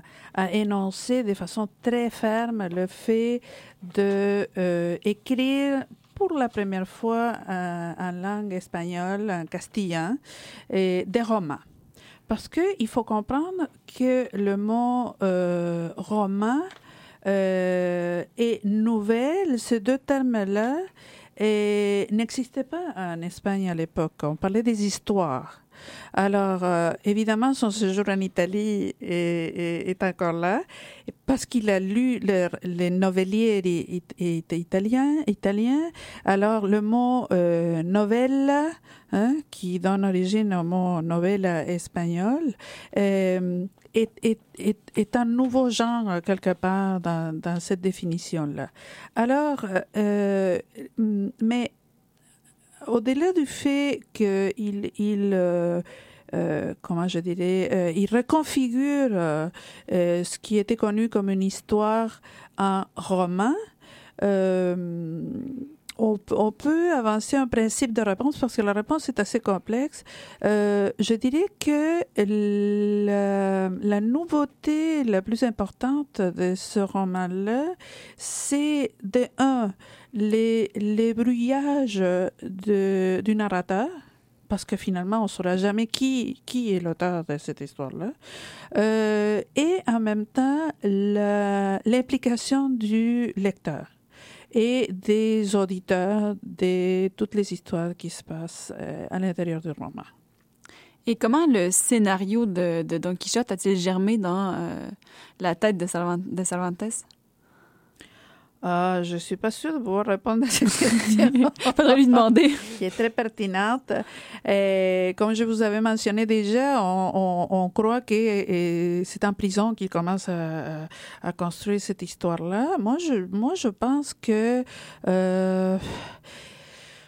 énoncer de façon très ferme le fait de euh, écrire pour la première fois euh, en langue espagnole, en castillan, des romans. Parce qu'il faut comprendre que le mot euh, euh, et nouvelle, ces deux termes-là, et n'existait pas en Espagne à l'époque. On parlait des histoires. Alors, euh, évidemment, son séjour en Italie est, encore là, parce qu'il a lu le- les novelliers i- i- italiens. italiens. Alors, le mot euh, novella, hein, qui donne origine au mot novella espagnol, euh, est, un nouveau genre quelque part dans, cette définition-là. Alors, mais au-delà du fait qu'il, il, euh, euh, comment je dirais, euh, il reconfigure ce qui était connu comme une histoire en roman, on, peut avancer un principe de réponse parce que la réponse est assez complexe. Je dirais que la, la nouveauté la plus importante de ce roman-là, c'est de un, les, les de, du narrateur, parce que finalement, on ne saura jamais qui, qui est l'auteur de cette histoire-là. Euh, et en même temps, l'implication du lecteur et des auditeurs de toutes les histoires qui se passent euh, à l'intérieur du roman. Et comment le scénario de, Don Quichotte a-t-il germé dans euh, la tête de Cervantes? Ah, je suis pas sûre de pouvoir répondre à cette question. Faudrait lui demander. Qui est très pertinente. Et comme je vous avais mentionné déjà, on, on- on croit que euh, c'est en prison qu'il commence à, à construire cette histoire-là. Moi, je, moi, je pense que euh,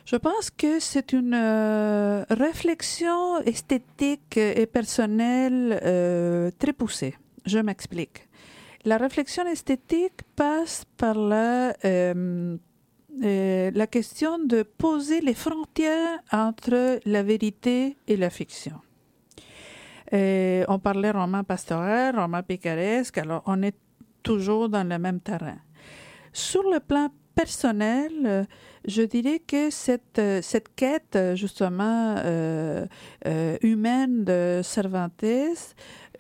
je pense que c'est une euh, réflexion esthétique et personnelle euh, très poussée. Je m'explique. La réflexion esthétique passe par la, euh, euh, la question de poser les frontières entre la vérité et la fiction. Euh, on parlait roman pastoral, roman picaresque, alors on est toujours dans le même terrain. Sur le plan personnel, je dirais que cette, cette quête, justement, humaine de Cervantes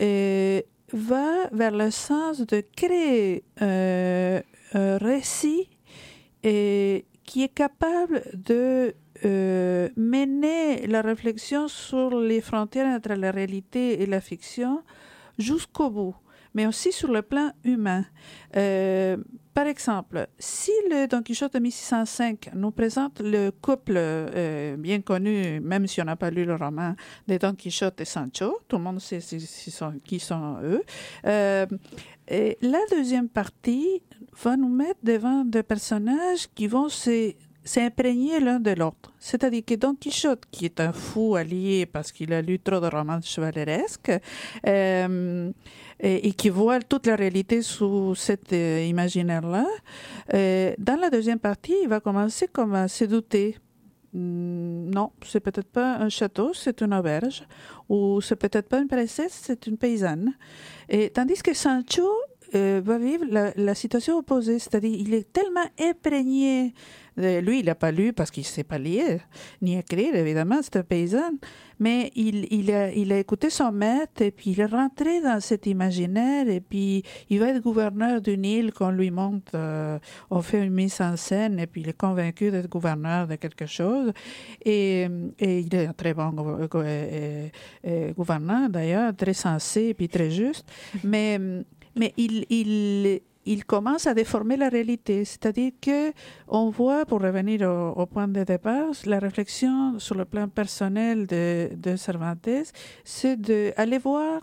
euh, va vers le sens de créer euh, un récit qui est capable de euh, mener la réflexion sur les frontières entre la réalité et la fiction jusqu'au bout, mais aussi sur le plan humain. Euh, par exemple, si le Don Quichotte de 1605 nous présente le couple euh, bien connu, même si on n'a pas lu le roman, de Don Quichotte et Sancho, tout le monde sait qui sont eux, euh, la deuxième partie va nous mettre devant des personnages qui vont s'imprégner l'un de l'autre. C'est-à-dire que Don Quichotte, qui est un fou allié parce qu'il a lu trop de romans chevaleresques, euh, et, et qui voit toute la réalité sous cet euh, imaginaire-là, euh, dans la deuxième partie, il va commencer comme à se douter. Hmm, Non, c'est peut-être pas un château, c'est une auberge. Ou c'est peut-être pas une princesse, c'est une paysanne. Et tandis que Sancho euh, va vivre la, situation opposée, c'est-à-dire il est tellement imprégné. lui, il n'a pas lu parce qu'il ne sait pas lire, ni écrire, évidemment, c'est un paysan. Mais il, il, a, il a écouté son maître et puis il est rentré dans cet imaginaire et puis il va être gouverneur d'une île qu'on lui montre, euh, on fait une mise en scène et puis il est convaincu d'être gouverneur de quelque chose. Et, et il est un très bon euh, gouverneur d'ailleurs, très sensé et puis très juste. Mais, mais il, il, il commence à déformer la réalité. C'est-à-dire que on voit, pour revenir au, au point de départ, la réflexion sur le plan personnel de, de Cervantes, c'est d'aller voir,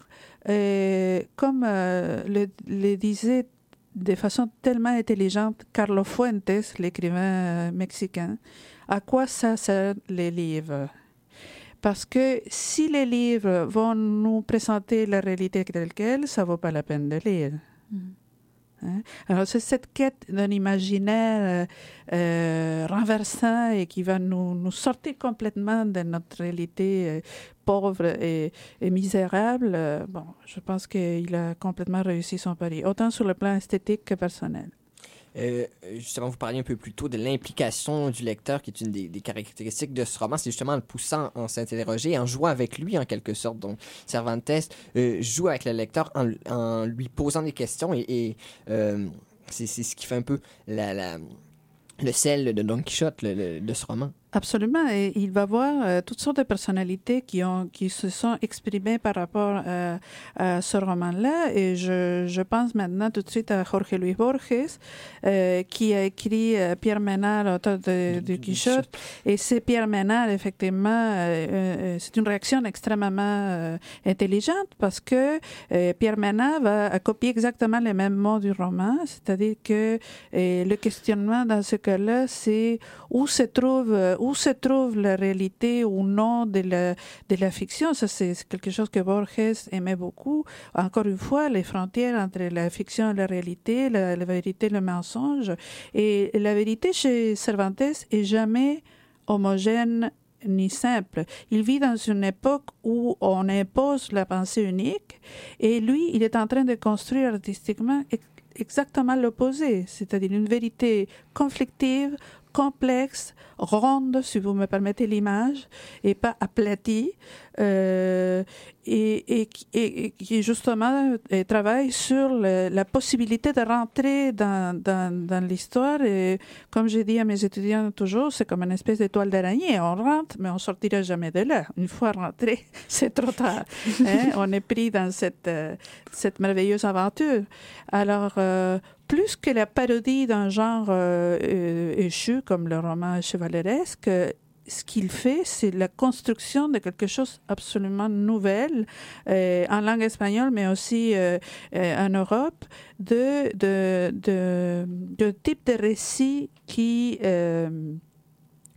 euh, comme euh, le, le disait de façon tellement intelligente Carlos Fuentes, l'écrivain euh, mexicain, à quoi ça sert les livres? Parce que si les livres vont nous présenter la réalité telle qu'elle, ça vaut pas la peine de lire. Hein? Alors c'est cette quête d'un imaginaire euh, euh, renversant et qui va nous, nous sortir complètement de notre réalité euh, pauvre et, et misérable. Euh, bon, je pense qu'il a complètement réussi son pari, autant sur le plan esthétique que personnel. Euh, justement, vous parliez un peu plus tôt de l'implication du lecteur, qui est une des, caractéristiques de ce roman. C'est justement en le poussant en s'interroger, en jouant avec lui en quelque sorte. Donc, Cervantes euh, joue avec le lecteur en, lui posant des questions et, et, euh, c'est ce qui fait un peu la, le sel de Don Quichotte de ce roman. Absolument. Et il va voir euh, toutes sortes de personnalités qui, ont, qui se sont exprimées par rapport euh, à ce roman-là. Et je, je pense maintenant tout de suite à Jorge Luis Borges, euh, qui a écrit euh, Pierre Ménard, l'auteur de, de Quichotte. Et c'est Pierre Ménard, effectivement, euh, c'est une réaction extrêmement euh, intelligente parce que Pierre Ménard va copier exactement les mêmes mots du roman, c'est-à-dire que le questionnement dans ce cas-là, c'est où se trouve où se trouve la réalité ou non de la de la fiction. Ça, c'est quelque chose que Borges aimait beaucoup. Encore une fois, les frontières entre la fiction et la réalité, la, vérité et le mensonge. Et la vérité chez Cervantes est jamais homogène ni simple. Il vit dans une époque où on impose la pensée unique et lui, il est en train de construire artistiquement ex- exactement l'opposé, c'est-à-dire une vérité conflictive, complexe, ronde, si vous me permettez l'image, et pas aplatie, euh, et, qui- justement euh, travaille sur la possibilité de rentrer dans, l'histoire. Et comme j'ai dit à mes étudiants toujours, c'est comme une espèce d'étoile d'araignée. On rentre, mais on sortira jamais de là. Une fois rentré, c'est trop tard. hein. On est pris dans cette, euh, merveilleuse aventure. Alors, plus que la parodie d'un genre euh, euh, échu comme le roman chevaleresque, euh, ce qu'il fait, c'est la construction de quelque chose absolument nouvel euh, en langue espagnole, mais aussi en Europe, de, type de récit qui,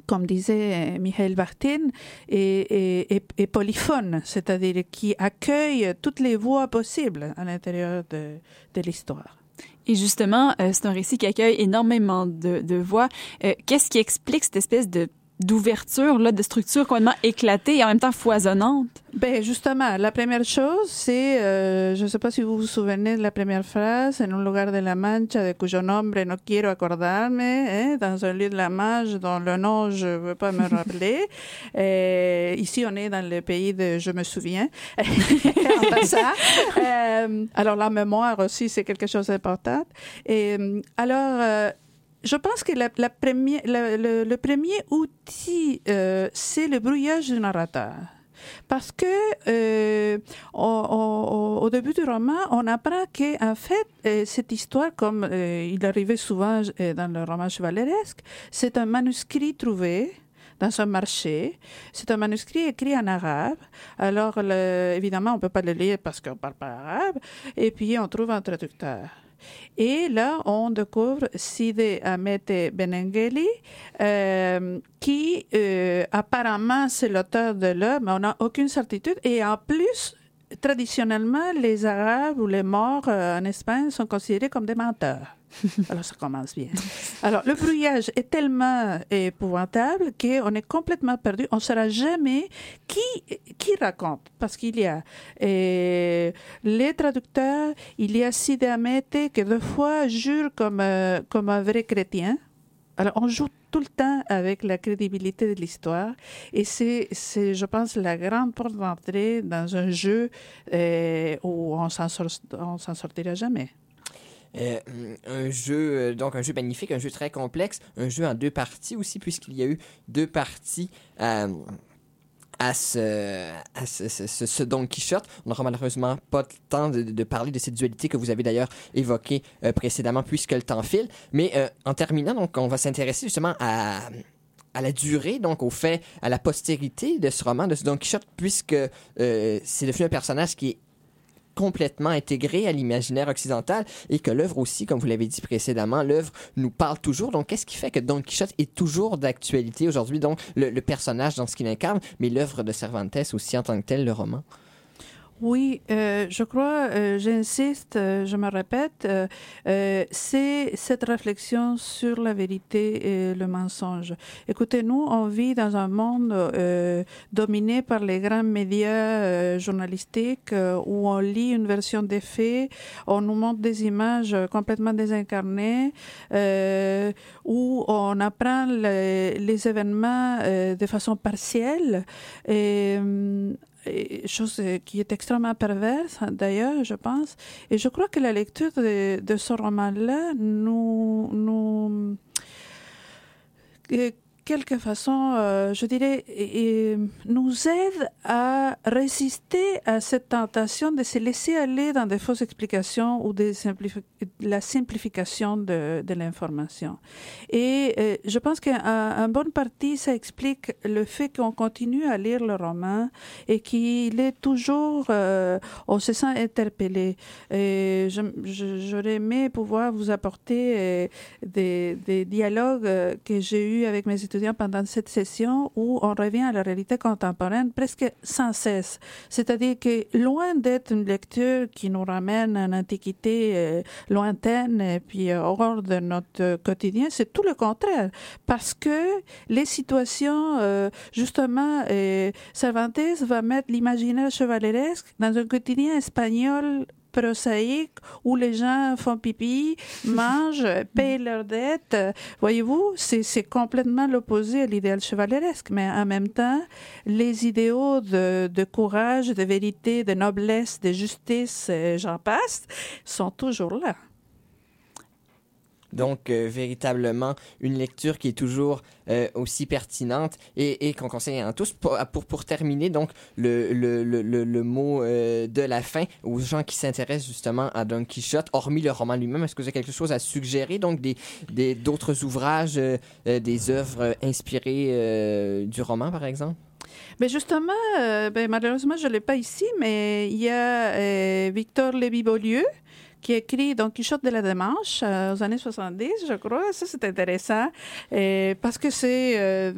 comme disait Michael Barthin, est, polyphone, c'est-à-dire qui accueille toutes les voix possibles à l'intérieur de l'histoire. Et justement, euh, c'est un récit qui accueille énormément de, de voix. Euh, Qu'est-ce qui explique cette espèce de d'ouverture là, de structure complètement éclatée et en même temps foisonnante? Ben justement, la première chose, c'est, euh, je ne sais pas si vous vous souvenez de la première phrase, en un lugar de la Mancha de cuyo nombre no quiero acordarme, hein, dans un lieu de la Manche dont le nom je ne veux pas me rappeler. Euh, ici, on est dans le pays de je me souviens. Euh, alors la mémoire aussi, c'est quelque chose d'important. Et alors. je pense que la, la première, la- le, le premier outil, euh, c'est le brouillage du narrateur. Parce que euh, au, début du roman, on apprend que en fait euh, cette histoire, comme euh, il arrivait souvent dans le roman chevaleresque, c'est un manuscrit trouvé dans un marché. C'est un manuscrit écrit en arabe. Alors, évidemment, on peut pas le lire parce qu'on parle pas arabe. Et puis, on trouve un traducteur. Et là, on découvre Side Amete Benengeli, euh, qui euh, apparemment c'est l'auteur de l'œuvre, mais on n'a aucune certitude. Et en plus, traditionnellement, les Arabes ou les morts euh, en Espagne sont considérés comme des menteurs. Alors ça commence bien. Alors le brouillage est tellement épouvantable qu'on est complètement perdu. On ne saura jamais qui, qui raconte. Parce qu'il y a euh, les traducteurs, il y a Sidi Amete qui deux fois jure comme, euh, comme un vrai chrétien. Alors on joue tout le temps avec la crédibilité de l'histoire et c'est, je pense, la grande porte d'entrée dans un jeu euh, où on s'en, sort- sortira jamais. Euh, un jeu, euh, donc un jeu magnifique, un jeu très complexe, un jeu en deux parties aussi, puisqu'il y a eu deux parties à, à ce, Don Quichotte. On n'aura malheureusement pas le temps de, parler de cette dualité que vous avez d'ailleurs évoquée euh, précédemment, puisque le temps file. Mais euh, en terminant, donc, on va s'intéresser justement à la durée, donc au fait, à la postérité de ce roman, de ce Don Quichotte, puisque euh, c'est devenu un personnage qui est complètement intégré à l'imaginaire occidental et que l'œuvre aussi, comme vous l'avez dit précédemment, l'œuvre nous parle toujours. Donc, qu'est-ce qui fait que Don Quichotte est toujours d'actualité aujourd'hui? Donc, le, personnage dans ce qu'il incarne, mais l'œuvre de Cervantes aussi en tant que tel, le roman? Oui, euh, je crois, euh, j'insiste, euh, je me répète, c'est cette réflexion sur la vérité et le mensonge. Écoutez, nous, on vit dans un monde dominé par les grands médias journalistiques où on lit une version des faits, on nous montre des images complètement désincarnées, où on apprend les, les événements de façon partielle. Et, hum, chose euh, qui est extrêmement perverse d'ailleurs, je pense. Et je crois que la lecture de, ce roman-là nous, que- quelque façon, euh, je dirais, nous aide à résister à cette tentation de se laisser aller dans des fausses explications ou des simplifi- la simplification de, l'information. Et euh, je pense qu'en bonne partie, ça explique le fait qu'on continue à lire le roman et qu'il est toujours, euh, on se sent interpellé. Et j'aurais aimé pouvoir vous apporter des, des dialogues que j'ai eus avec mes étudiants pendant cette session où on revient à la réalité contemporaine presque sans cesse. C'est-à-dire que loin d'être une lecture qui nous ramène à une antiquité euh, lointaine et puis euh, hors de notre euh, quotidien, c'est tout le contraire. Parce que les situations, euh, justement, Cervantes va mettre l'imaginaire chevaleresque dans un quotidien espagnol prosaïque où les gens font pipi, mangent, payent leurs dettes. Voyez-vous, c'est c'est complètement l'opposé à l'idéal chevaleresque. Mais en même temps, les idéaux de, de courage, de vérité, de noblesse, de justice, euh, j'en passe, sont toujours là. Donc, euh, véritablement, une lecture qui est toujours euh, aussi pertinente et, qu'on conseille à tous. Pour, pour, terminer, donc, le, le, le, le, mot euh, de la fin aux gens qui s'intéressent justement à Don Quichotte, hormis le roman lui-même, est-ce que vous avez quelque chose à suggérer? Donc, d'autres ouvrages, des œuvres inspirées du roman, par exemple? Mais justement, ben, malheureusement, je ne l'ai pas ici, mais il y a Victor Lévy-Beaulieu qui écrit Don Quichotte de la Démarche euh, aux années 70, je crois. Ça, c'est intéressant parce que c'est euh,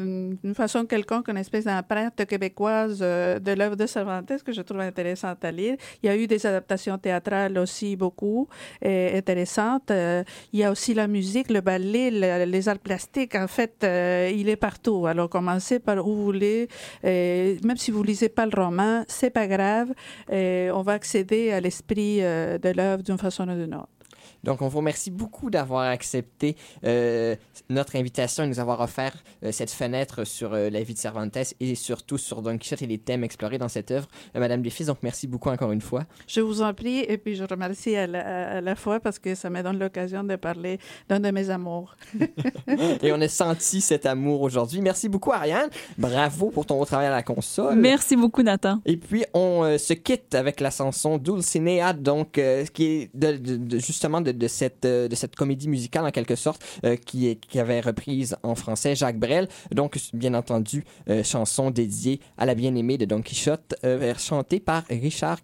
d'une façon quelconque une espèce d'empreinte québécoise euh, de l'œuvre de Cervantes que je trouve intéressante à lire. Il y a eu des adaptations théâtrales aussi beaucoup et intéressantes. Euh, il y a aussi la musique, le ballet, le- les arts plastiques. En fait, il est partout. Alors, commencez par où vous voulez. Même si vous lisez pas le roman, c'est pas grave. On va accéder à l'esprit de l'œuvre d'une façon ou d'une autre. Donc, on vous remercie beaucoup d'avoir accepté euh, notre invitation et nous avoir offert euh, cette fenêtre sur euh, la vie de Cervantes et surtout sur Don Quichotte et les thèmes explorés dans cette œuvre. Euh, Madame Léfis, donc merci beaucoup encore une fois. Je vous en prie et puis je remercie à la, à la fois parce que ça me donne l'occasion de parler d'un de mes amours. et on a senti cet amour aujourd'hui. Merci beaucoup, Ariane. Bravo pour ton travail à la console. Merci beaucoup, Nathan. Et puis, on euh, se quitte avec la chanson Dulcinea, donc, euh, qui est de, de- de- justement de, de cette, euh, de cette comédie musicale, en quelque sorte, euh, qui, est, qui avait reprise en français Jacques Brel. Donc, bien entendu, euh, chanson dédiée à la bien-aimée de Don Quichotte, chantée par Richard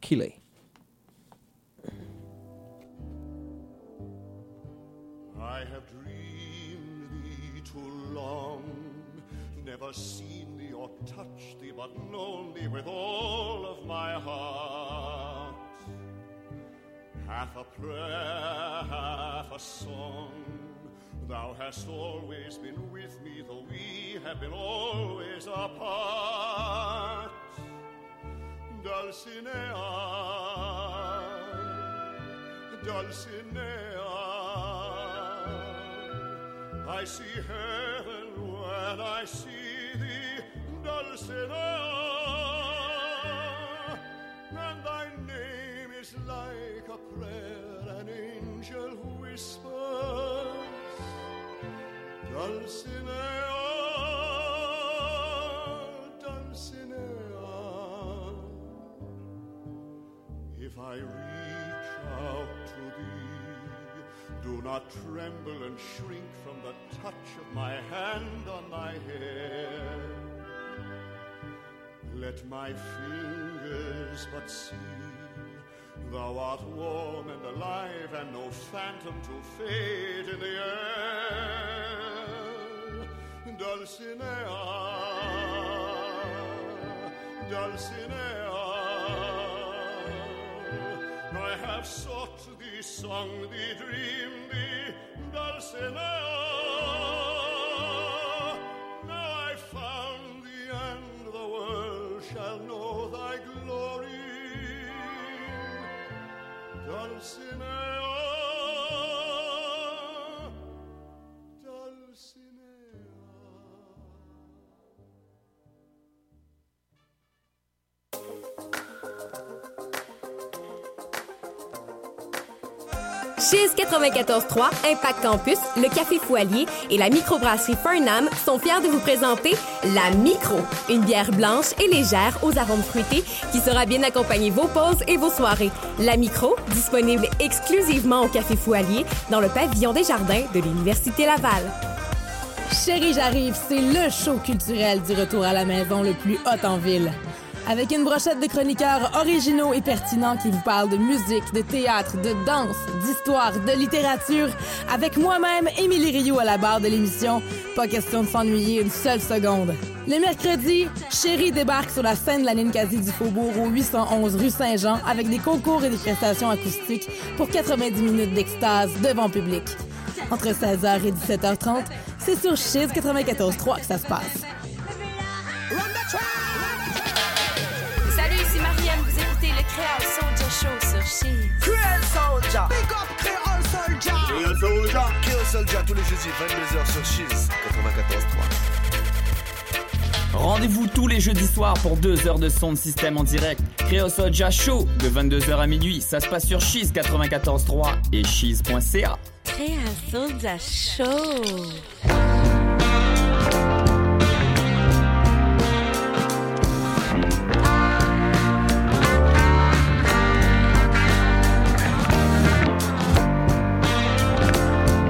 never seen thee or touched thee, but known with all of my heart. Half a prayer, half a song. Thou hast always been with me, though we have been always apart. Dulcinea, Dulcinea. I see heaven when I see thee, Dulcinea. And thy name is an whispers. Dulcinea, Dulcinea. If I reach out to thee, do not tremble and shrink from the touch of my hand on thy hair. Let my fingers but see thou art warm and alive, and no phantom to fade in the air. Dulcinea, Dulcinea. I have sought thee, sung thee, dreamed thee, Dulcinea. Now I found thee, and the world shall know thy glory. Dulcinea, Dulcinea. Chiz 94.3, Impact Campus, le Café Foualier et la microbrasserie Fernam sont fiers de vous présenter la Micro, une bière blanche et légère aux arômes fruités qui sera bien accompagner vos pauses et vos soirées. La Micro, disponible exclusivement au Café Foualier dans le pavillon des jardins de l'Université Laval. Chérie, j'arrive, c'est le show culturel du retour à la maison le plus hot en ville. Avec une brochette de chroniqueurs originaux et pertinents qui vous parlent de musique, de théâtre, de danse, d'histoire, de littérature, avec moi-même, Émilie Rioux à la barre de l'émission, pas question de s'ennuyer une seule seconde. Le mercredi, Chérie débarque sur la scène de la Ninkasi du Faubourg au 811 rue Saint-Jean avec des concours et des prestations acoustiques pour 90 minutes d'extase devant public. Entre 16h et 17h30, c'est sur Chiz 94.3 que ça se passe. Écoutez le Créole Soldier Show sur Chiz. Créole Soldier! Big up Créole Soldier! Créole Soldier! Créole Soldier tous les jeudis 22h sur Chiz 94.3. Rendez-vous tous les jeudis soirs pour deux heures de son de système en direct. Créo Soja Show de 22h à minuit. Ça se passe sur Cheese 94.3 et cheese.ca. Créole Soldier Show.